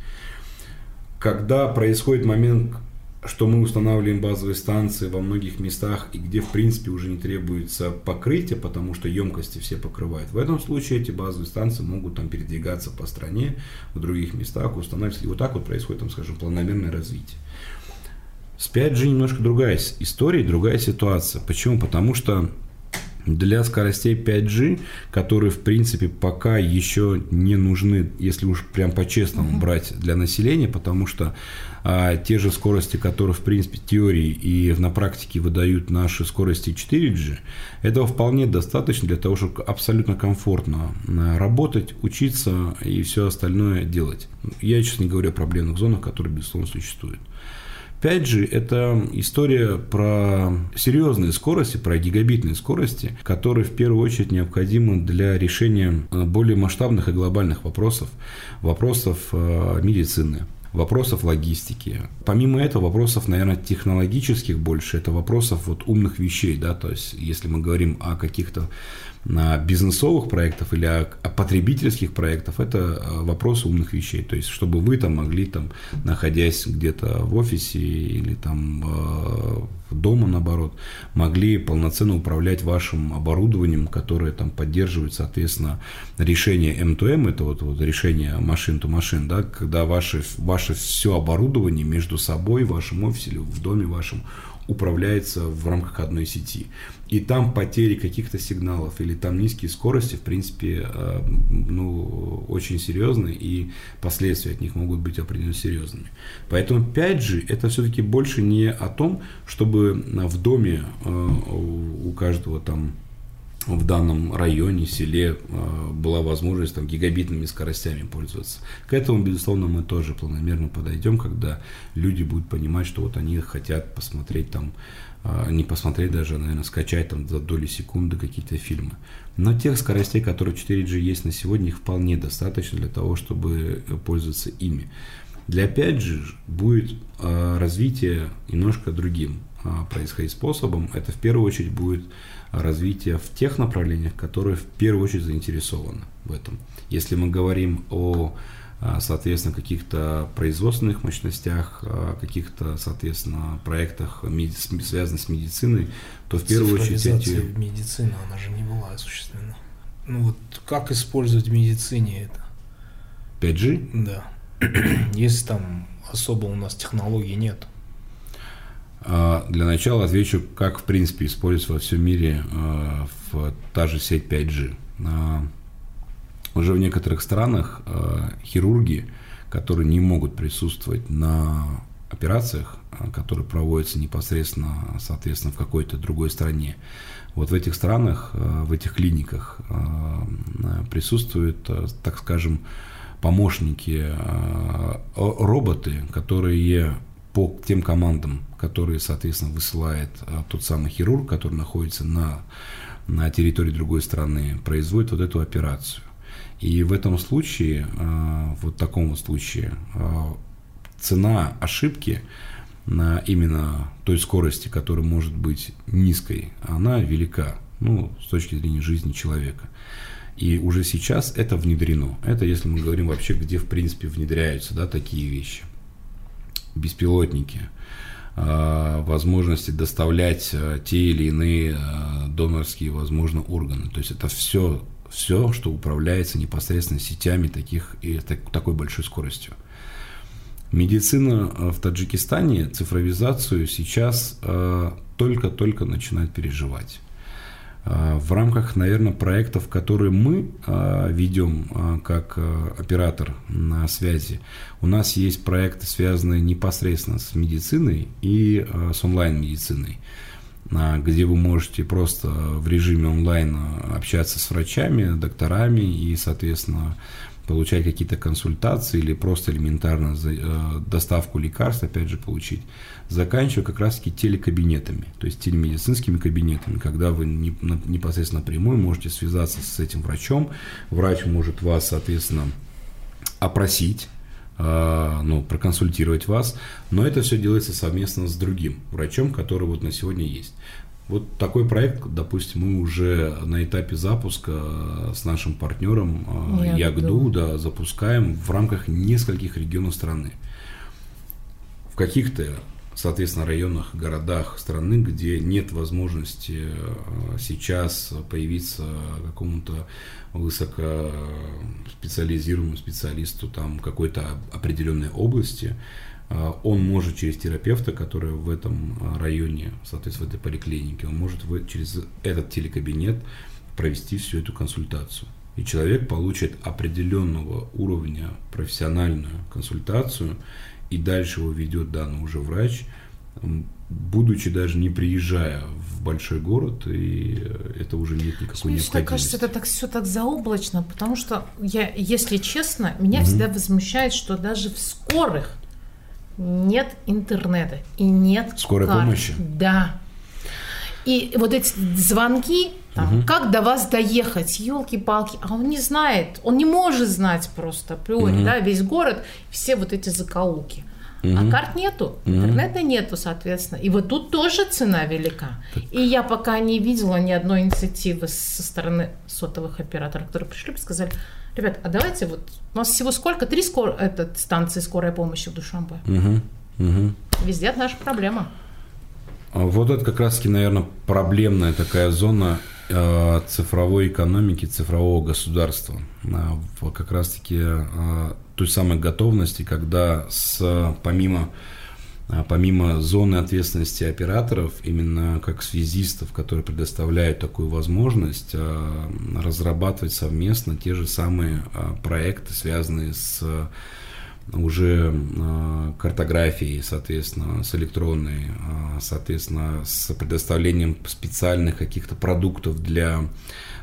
Когда происходит момент, что мы устанавливаем базовые станции во многих местах и где в принципе уже не требуется покрытие, потому что емкости все покрывают. В этом случае эти базовые станции могут там передвигаться по стране, в других местах устанавливаться. И вот так вот происходит, там, скажем, планомерное развитие. С 5G немножко другая история, другая ситуация. Почему? Потому что для скоростей 5G, которые, в принципе, пока еще не нужны, если уж прям по-честному mm-hmm. брать для населения, потому что а, те же скорости, которые, в принципе, теории и на практике выдают наши скорости 4G, этого вполне достаточно для того, чтобы абсолютно комфортно а, работать, учиться и все остальное делать. Я сейчас не говорю о проблемных зонах, которые, безусловно, существуют. 5G – это история про серьезные скорости, про гигабитные скорости, которые в первую очередь необходимы для решения э, более масштабных и глобальных вопросов, вопросов э, медицины, вопросов логистики. Помимо этого, вопросов, наверное, технологических больше, это вопросов вот умных вещей, да, то есть если мы говорим о каких-то бизнесовых проектов или о, потребительских проектах, это э, вопрос умных вещей. То есть, чтобы вы там могли, там, находясь где-то в офисе или там э, дома, наоборот, могли полноценно управлять вашим оборудованием, которое там поддерживает, соответственно, решение M2M, это вот, вот решение машин to машин, да, когда ваше, ваше все оборудование между собой в вашем офисе или в доме вашем управляется в рамках одной сети. И там потери каких-то сигналов или там низкие скорости, в принципе, э, ну, очень серьезные, и последствия от них могут быть определенно серьезными. Поэтому 5G это все-таки больше не о том, чтобы в доме э, у каждого там в данном районе, селе э, была возможность там гигабитными скоростями пользоваться. К этому, безусловно, мы тоже планомерно подойдем, когда люди будут понимать, что вот они хотят посмотреть там, э, не посмотреть даже, а, наверное, скачать там за доли секунды какие-то фильмы. Но тех скоростей, которые 4G есть на сегодня, их вполне достаточно для того, чтобы пользоваться ими. Для 5G будет э, развитие немножко другим происходить способом. Это в первую очередь будет развития в тех направлениях, которые в первую очередь заинтересованы в этом. Если мы говорим о а, соответственно, каких-то производственных мощностях, каких-то, соответственно, проектах, связанных с медициной, то в первую очередь эти... медицины, она же не была осуществлена. Ну вот как использовать в медицине это? 5G? Да. Если там особо у нас технологий нет. А, для начала отвечу, как в принципе используется во всем мире а, в та же сеть 5G. А, уже в некоторых странах хирурги, которые не могут присутствовать на операциях, которые проводятся непосредственно, соответственно, в какой-то другой стране, вот в этих странах, в этих клиниках присутствуют, так скажем, помощники, роботы, которые по тем командам, которые, соответственно, высылает а, тот самый хирург, который находится на, на территории другой страны, производит вот эту операцию. И в этом случае, а, вот таком вот случае, а, цена ошибки на именно той скорости, которая может быть низкой, она велика, ну, с точки зрения жизни человека. И уже сейчас это внедрено. Это если мы говорим вообще, где в принципе внедряются да, такие вещи беспилотники, а, возможности доставлять а, те или иные а, донорские, возможно, органы. То есть это все, все, что управляется непосредственно сетями таких и такой большой скоростью. Медицина в Таджикистане цифровизацию сейчас только-только начинает переживать. А, в рамках, наверное, проектов, которые мы а, ведем а, как оператор на связи, у нас есть проекты, связанные непосредственно с медициной и с онлайн-медициной где вы можете просто в режиме онлайн общаться с врачами, докторами и, соответственно, получать какие-то консультации или просто элементарно э, доставку лекарств, опять же, получить, заканчивая как раз-таки телекабинетами, то есть телемедицинскими кабинетами, когда вы непосредственно напрямую можете связаться с этим врачом, врач может вас, соответственно, опросить, э, ну, проконсультировать вас, но это все делается совместно с другим врачом, который вот на сегодня есть. Вот такой проект, допустим, мы уже на этапе запуска с нашим партнером э, Ягду да, запускаем в рамках нескольких регионов страны. В каких-то, соответственно, районах, городах страны, где нет возможности э, сейчас появиться какому-то высокоспециализированному специалисту там какой-то определенной области, а, он может через терапевта, который в этом а, районе, соответственно, в этой поликлинике, он может через этот телекабинет провести всю эту консультацию. И человек получит определенного уровня профессиональную консультацию, и дальше его ведет данный уже врач, будучи даже не приезжая в большой город, и это уже нет никакой Мне необходимости. Мне кажется, это так все так заоблачно, потому что я, если честно, меня угу. всегда возмущает, что даже в скорых нет интернета и нет скорой карт. помощи. Да. И вот эти звонки, там, угу. как до вас доехать, елки-палки, а он не знает, он не может знать просто априори, угу. да, весь город, все вот эти закоулки. Угу. А карт нету, интернета нету, соответственно. И вот тут тоже цена велика. Так. И я пока не видела ни одной инициативы со стороны сотовых операторов, которые пришли и сказали, ребят, а давайте вот, у нас всего сколько? Три скор... этот, станции скорой помощи в Душамбе. Угу. Угу. Везде наша проблема. А вот это как раз-таки, наверное, проблемная такая зона э, цифровой экономики, цифрового государства. Э, как раз-таки э, той самой готовности, когда с, помимо а помимо зоны ответственности операторов, именно как связистов, которые предоставляют такую возможность, а, разрабатывать совместно те же самые а, проекты, связанные с уже картографией, соответственно, с электронной, соответственно, с предоставлением специальных каких-то продуктов для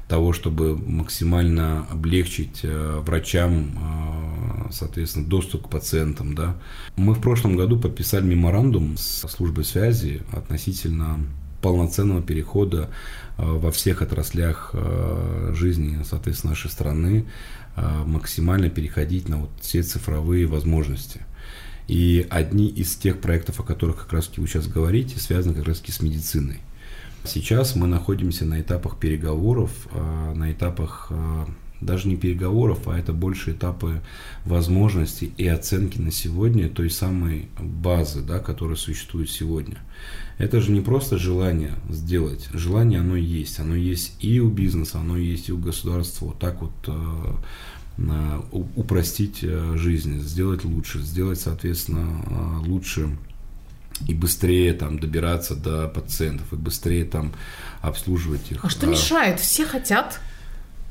того, чтобы максимально облегчить э, врачам, э, соответственно, доступ к пациентам. Да. Мы в прошлом году подписали меморандум с службой связи относительно полноценного перехода э, во всех отраслях жизни, соответственно, нашей страны, максимально переходить на вот все цифровые возможности. И одни из тех проектов, о которых как раз вы сейчас говорите, связаны как раз с медициной. Сейчас мы находимся на этапах переговоров, а, на этапах а, даже не переговоров, а это больше этапы возможностей и оценки на сегодня той самой базы, да, которая существует сегодня. Это же не просто желание сделать. Желание оно есть. Оно есть и у бизнеса, оно есть и у государства. Вот так вот э, упростить э, жизнь, сделать лучше, сделать, соответственно, лучше и быстрее там добираться до пациентов, и быстрее там обслуживать их. А что мешает? Все хотят.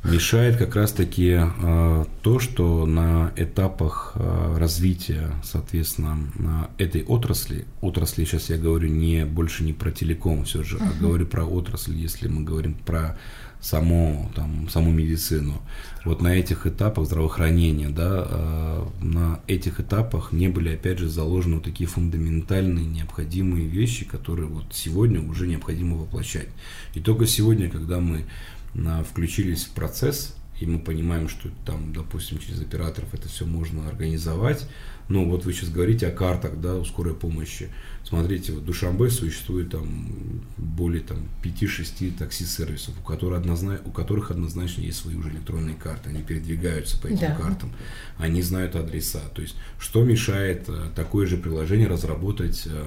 Мешает как раз-таки э, то, что на этапах э, развития, соответственно, этой отрасли, отрасли сейчас я говорю не больше не про телеком все же, uh-huh. а говорю про отрасль, если мы говорим про саму, там, саму медицину. Вот на этих этапах здравоохранения, да, э, на этих этапах не были, опять же, заложены вот такие фундаментальные необходимые вещи, которые вот сегодня уже необходимо воплощать. И только сегодня, когда мы на, включились в процесс, и мы понимаем, что там, допустим, через операторов это все можно организовать. Ну, вот вы сейчас говорите о картах, да, у скорой помощи. Смотрите, вот в Душамбе существует там более там 5-6 такси-сервисов, у которых, однозначно, у которых однозначно есть свои уже электронные карты. Они передвигаются по этим да. картам, они знают адреса. То есть, что мешает э, такое же приложение разработать э,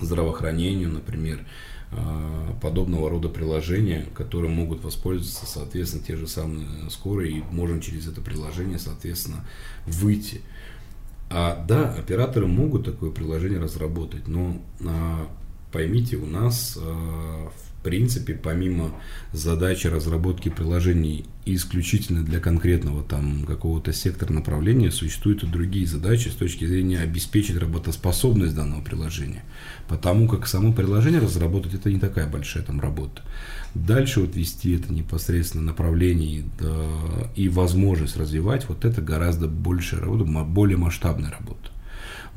здравоохранению, например, подобного рода приложения, которые могут воспользоваться, соответственно, те же самые скорые, и можем через это приложение, соответственно, выйти. А да, операторы могут такое приложение разработать, но а, поймите, у нас а, в принципе, помимо задачи разработки приложений исключительно для конкретного там какого-то сектора направления, существуют и другие задачи с точки зрения обеспечить работоспособность данного приложения. Потому как само приложение разработать это не такая большая там работа. Дальше вот вести это непосредственно направление да, и возможность развивать, вот это гораздо большая работа, более масштабная работа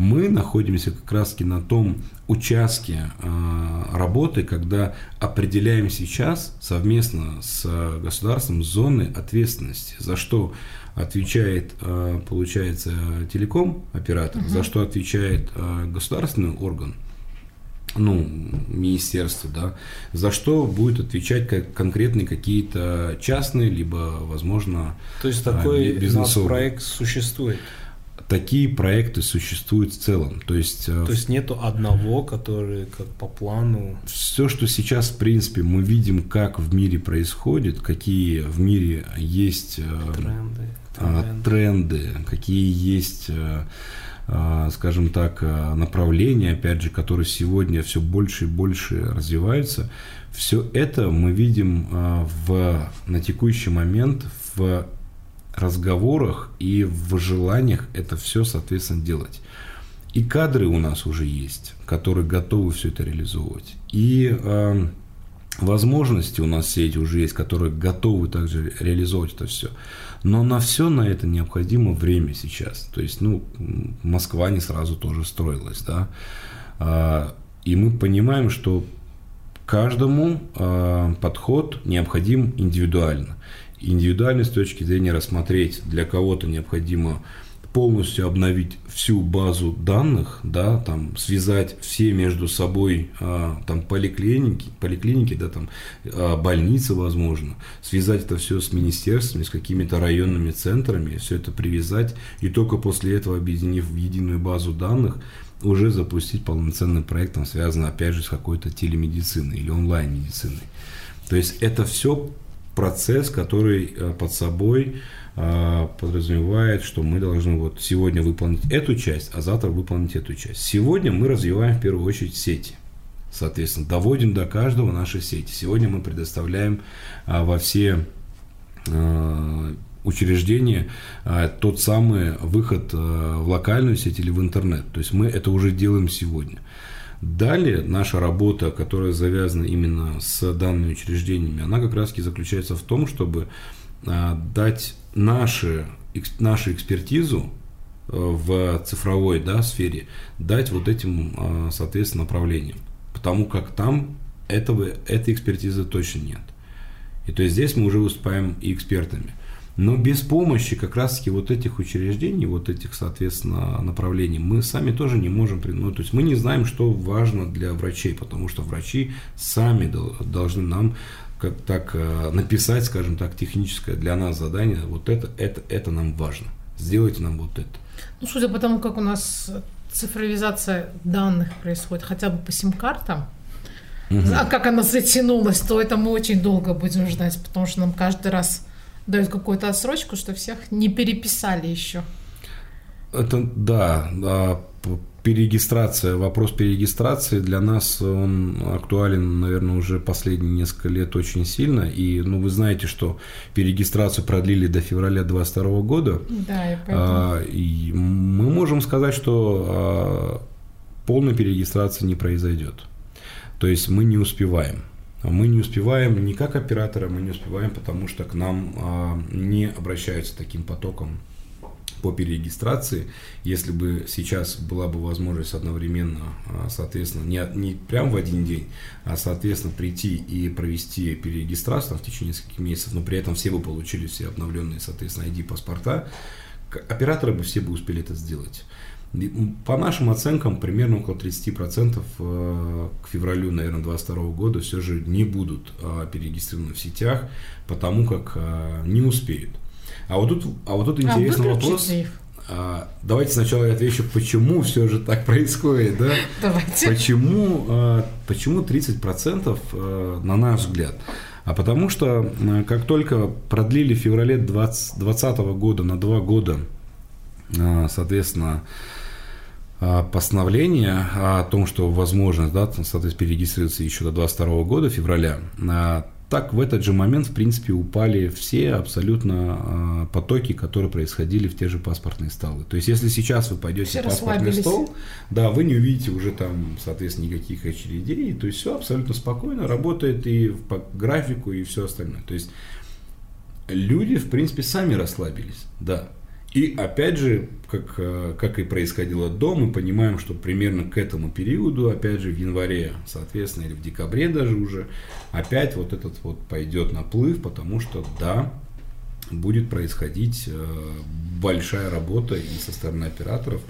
мы находимся как раз на том участке э, работы, когда определяем сейчас совместно с государством зоны ответственности, за что отвечает, э, получается, телеком оператор, угу. за что отвечает э, государственный орган, ну, министерство, да, за что будет отвечать как конкретные какие-то частные, либо, возможно, То есть такой бизнесовый проект существует? Такие проекты существуют в целом. То есть, э, То есть нету одного, который как по плану. Все, что сейчас, в принципе, мы видим, как в мире происходит, какие в мире есть э, тренды, а, тренды, тренды какие есть э, скажем так, направления, опять же, которые сегодня все больше и больше развиваются, все это мы видим в, на текущий момент в разговорах и в желаниях это все, соответственно, делать. И кадры у нас уже есть, которые готовы все это реализовывать. И э, возможности у нас все эти уже есть, которые готовы также реализовывать это все. Но на все на это необходимо время сейчас. То есть, ну, Москва не сразу тоже строилась, да. Э, и мы понимаем, что каждому э, подход необходим индивидуально индивидуально с точки зрения рассмотреть, для кого-то необходимо полностью обновить всю базу данных, да, там связать все между собой, а, там поликлиники, поликлиники, да, там а, больницы, возможно, связать это все с министерствами, с какими-то районными центрами, все это привязать и только после этого объединив в единую базу данных уже запустить полноценный проект, там, связанный опять же с какой-то телемедициной или онлайн-медициной. То есть это все процесс, который э, под собой э, подразумевает, что мы должны вот сегодня выполнить эту часть, а завтра выполнить эту часть. Сегодня мы развиваем в первую очередь сети. Соответственно, доводим до каждого наши сети. Сегодня мы предоставляем э, во все учреждения тот самый выход в локальную сеть или в интернет. То есть мы это уже делаем сегодня. Далее наша работа, которая завязана именно с данными учреждениями, она как раз и заключается в том, чтобы а, дать наши, нашу экспертизу э, в цифровой да, сфере, дать вот этим, а, соответственно, направлениям. Потому как там этого, этой экспертизы точно нет. И то есть здесь мы уже выступаем и экспертами. Но без помощи как раз-таки вот этих учреждений, вот этих, соответственно, направлений, мы сами тоже не можем, ну, то есть мы не знаем, что важно для врачей, потому что врачи сами должны нам как так э, написать, скажем так, техническое для нас задание, вот это, это, это нам важно. Сделайте нам вот это. Ну, судя по тому, как у нас цифровизация данных происходит, хотя бы по сим-картам, угу. а как она затянулась, то это мы очень долго будем ждать, потому что нам каждый раз дают какую-то отсрочку, что всех не переписали еще. Это да, да перерегистрация, вопрос перерегистрации для нас, он актуален, наверное, уже последние несколько лет очень сильно. И, ну, вы знаете, что перерегистрацию продлили до февраля 2022 года. Да, и поэтому... А, и мы можем сказать, что а, полной перерегистрации не произойдет. То есть мы не успеваем. Мы не успеваем не как операторы, мы не успеваем, потому что к нам а, не обращаются таким потоком по перерегистрации, если бы сейчас была бы возможность одновременно, а, соответственно, не, не прям в один день, а, соответственно, прийти и провести перерегистрацию в течение нескольких месяцев, но при этом все бы получили все обновленные, соответственно, ID-паспорта, операторы бы все бы успели это сделать. По нашим оценкам, примерно около 30% э, к февралю, наверное, 2022 года все же не будут а, перерегистрированы в сетях, потому как не успеют. А вот тут, а вот тут а интересный вопрос. А, давайте сначала я отвечу, почему все же так происходит, да? Давайте. Почему, почему 30% а, на наш взгляд? А потому что как только продлили в феврале 2020 года на два года, соответственно, постановление о том, что возможность, да, соответственно, перерегистрироваться еще до 2022 года, февраля, так в этот же момент, в принципе, упали все абсолютно э, потоки, которые происходили в те же паспортные столы. То есть, если сейчас вы пойдете все в паспортный стол, да, вы не увидите уже там, соответственно, никаких очередей, то есть все абсолютно спокойно работает и по графику, и все остальное. То есть, люди, в принципе, сами расслабились, да. И опять же, как, э, как и происходило до, мы понимаем, что примерно к этому периоду, опять же, в январе, соответственно, или в декабре даже уже, опять вот этот вот пойдет наплыв, потому что, да, будет происходить э, большая работа и со стороны операторов,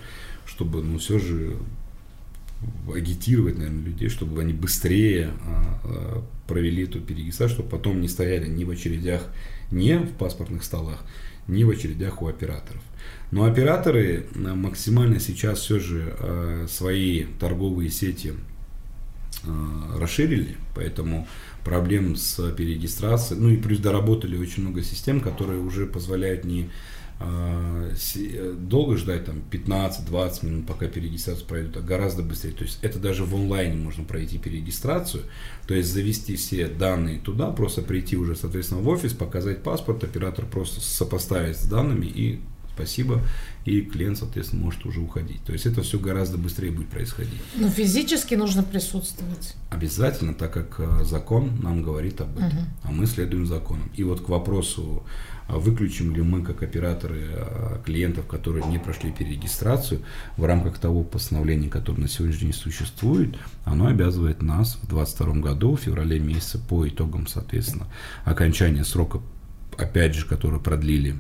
чтобы, ну, все же агитировать, наверное, людей, чтобы они быстрее э, провели эту перерегистрацию, чтобы потом не стояли ни в очередях, не в паспортных столах, ни в очередях у операторов. Но операторы э, максимально сейчас все же э, свои торговые сети э, расширили, поэтому проблем с перерегистрацией, ну и плюс доработали очень много систем, которые уже позволяют не долго ждать, там 15-20 минут, пока перерегистрацию пройдет, а гораздо быстрее. То есть это даже в онлайне можно пройти перерегистрацию, то есть завести все данные туда, просто прийти уже, соответственно, в офис, показать паспорт, оператор просто сопоставить с данными и спасибо, и клиент, соответственно, может уже уходить. То есть это все гораздо быстрее будет происходить. Но физически нужно присутствовать. Обязательно, так как э, закон нам говорит об этом, угу. а мы следуем законам. И вот к вопросу а выключим ли мы как операторы а, клиентов, которые не прошли перерегистрацию в рамках того постановления, которое на сегодняшний день существует, оно обязывает нас в 2022 году, в феврале месяце, по итогам, соответственно, окончания срока, опять же, который продлили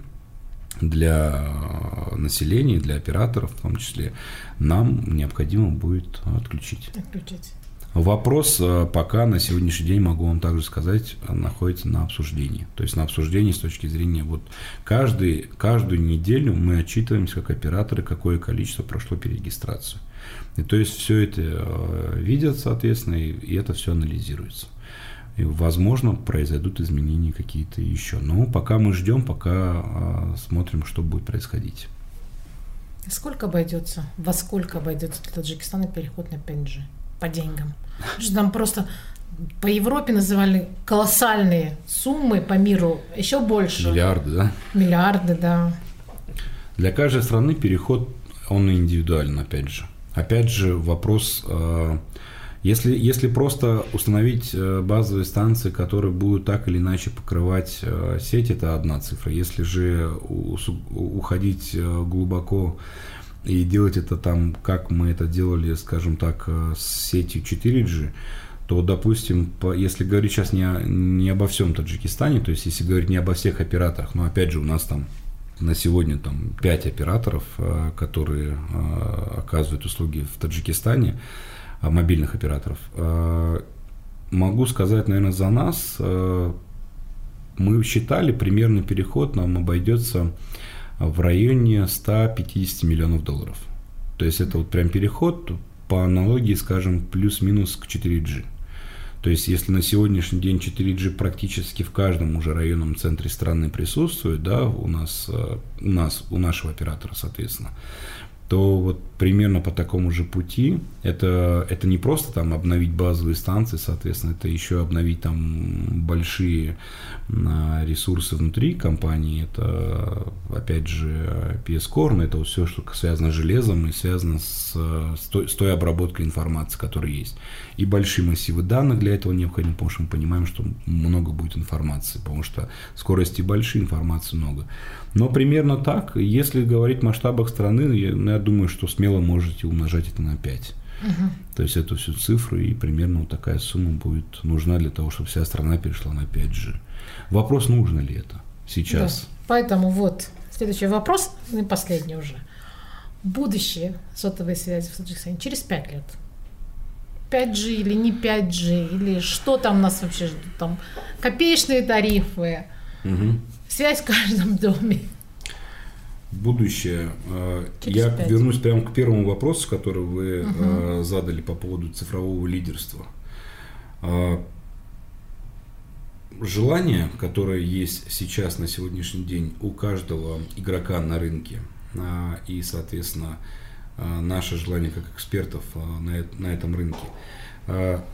для а, населения, для операторов в том числе, нам необходимо будет отключить. Отключить. Вопрос э, пока на сегодняшний день, могу вам также сказать, находится на обсуждении. То есть на обсуждении с точки зрения вот каждый, каждую неделю мы отчитываемся как операторы, какое количество прошло перерегистрацию. И то есть все это э, видят, соответственно, и это все анализируется. И, возможно, произойдут изменения какие-то еще. Но пока мы ждем, пока э, смотрим, что будет происходить. Сколько обойдется, во сколько обойдется для Таджикистана переход на 5G? по деньгам. Что там просто по Европе называли колоссальные суммы, по миру еще больше. Миллиарды, да? Миллиарды, да. Для каждой страны переход, он индивидуален, опять же. Опять же, вопрос, э, если, если просто установить э, базовые станции, которые будут так или иначе покрывать э, сеть, это одна цифра. Если же уходить глубоко и делать это там, как мы это делали, скажем так, э, с сетью 4G, то, допустим, если говорить сейчас не, не обо всем Таджикистане, то есть если говорить не обо всех операторах, но опять же у нас там на сегодня там 5 операторов, э, которые э, оказывают услуги в Таджикистане, э, мобильных операторов. Могу сказать, наверное, за нас. Мы считали, примерный переход нам обойдется в районе 150 миллионов долларов. То есть это вот прям переход по аналогии, скажем, плюс-минус к 4G. То есть, если на сегодняшний день 4G практически в каждом уже районном центре страны присутствует, да, у нас, э, у нас, у нашего оператора, соответственно, то вот примерно по такому же пути это, это не просто там обновить базовые станции, соответственно, это еще обновить там большие а, ресурсы внутри компании, это опять же PS Core, это вот все, что связано с железом и связано с, с, той, с той обработкой информации, которая есть. И большие массивы данных для этого необходимы, потому что мы понимаем, что много будет информации, потому что скорости большие, информации много. Но примерно так, если говорить в масштабах страны, я, я думаю, что смело можете умножать это на 5. Угу. То есть эту всю цифру и примерно вот такая сумма будет нужна для того, чтобы вся страна перешла на 5G. Вопрос, нужно ли это сейчас? Да. Поэтому вот следующий вопрос, и последний уже. Будущее сотовой связи в Таджикистане через 5 лет. 5G или не 5G, или что там нас вообще ждут? Там копеечные тарифы, угу. Связь в каждом доме. Будущее. Э, Через Я 5. вернусь прямо к первому вопросу, который вы угу. задали по поводу цифрового лидерства. Э, желание, которое есть сейчас на сегодняшний день у каждого игрока на рынке, и, соответственно, наше желание как экспертов на этом рынке,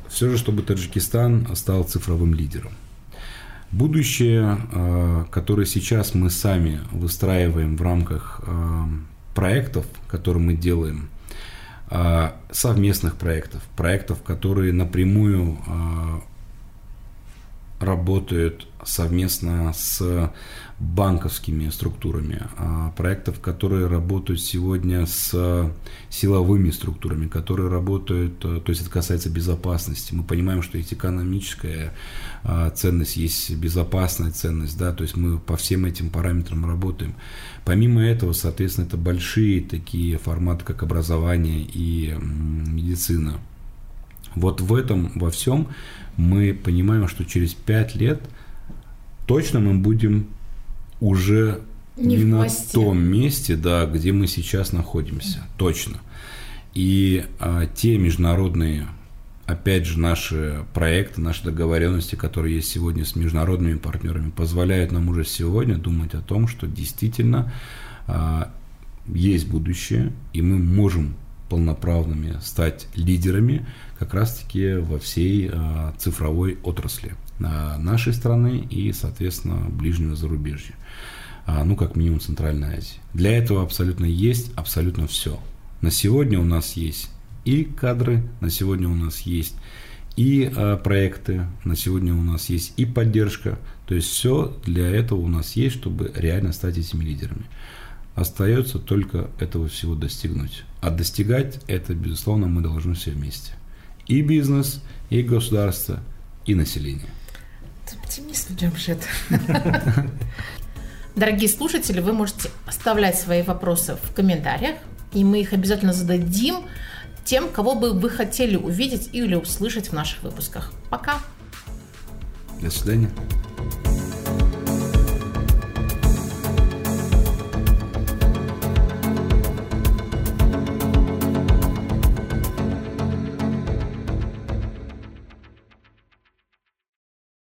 все же, чтобы Таджикистан стал цифровым лидером. Будущее, э, которое сейчас мы сами выстраиваем в рамках э, проектов, которые мы делаем, э, совместных проектов, проектов, которые напрямую работают совместно с банковскими структурами, а проектов, которые работают сегодня с силовыми структурами, которые работают, э, то есть это касается безопасности. Мы понимаем, что есть экономическая а, ценность, есть безопасная ценность, да, то есть мы по всем этим параметрам работаем. Помимо этого, соответственно, это большие такие форматы, как образование и медицина. Вот в этом во всем мы понимаем, что через пять лет точно мы будем уже не, не на том месте, да, где мы сейчас находимся, точно. И а, те международные, опять же, наши проекты, наши договоренности, которые есть сегодня с международными партнерами, позволяют нам уже сегодня думать о том, что действительно а, есть будущее, и мы можем полноправными стать лидерами как раз-таки во всей а, цифровой отрасли а, нашей страны и, соответственно, ближнего зарубежья. А, ну, как минимум, Центральной Азии. Для этого абсолютно есть абсолютно все. На сегодня у нас есть и кадры, на сегодня у нас есть и э, проекты, на сегодня у нас есть и поддержка. То есть все для этого у нас есть, чтобы реально стать этими лидерами. Остается только этого всего достигнуть. А достигать это, безусловно, мы должны все вместе. И бизнес, и государство, и население. Оптимист, Джамшит. Дорогие слушатели, вы можете оставлять свои вопросы в комментариях, и мы их обязательно зададим тем, кого бы вы хотели увидеть или услышать в наших выпусках. Пока! До свидания.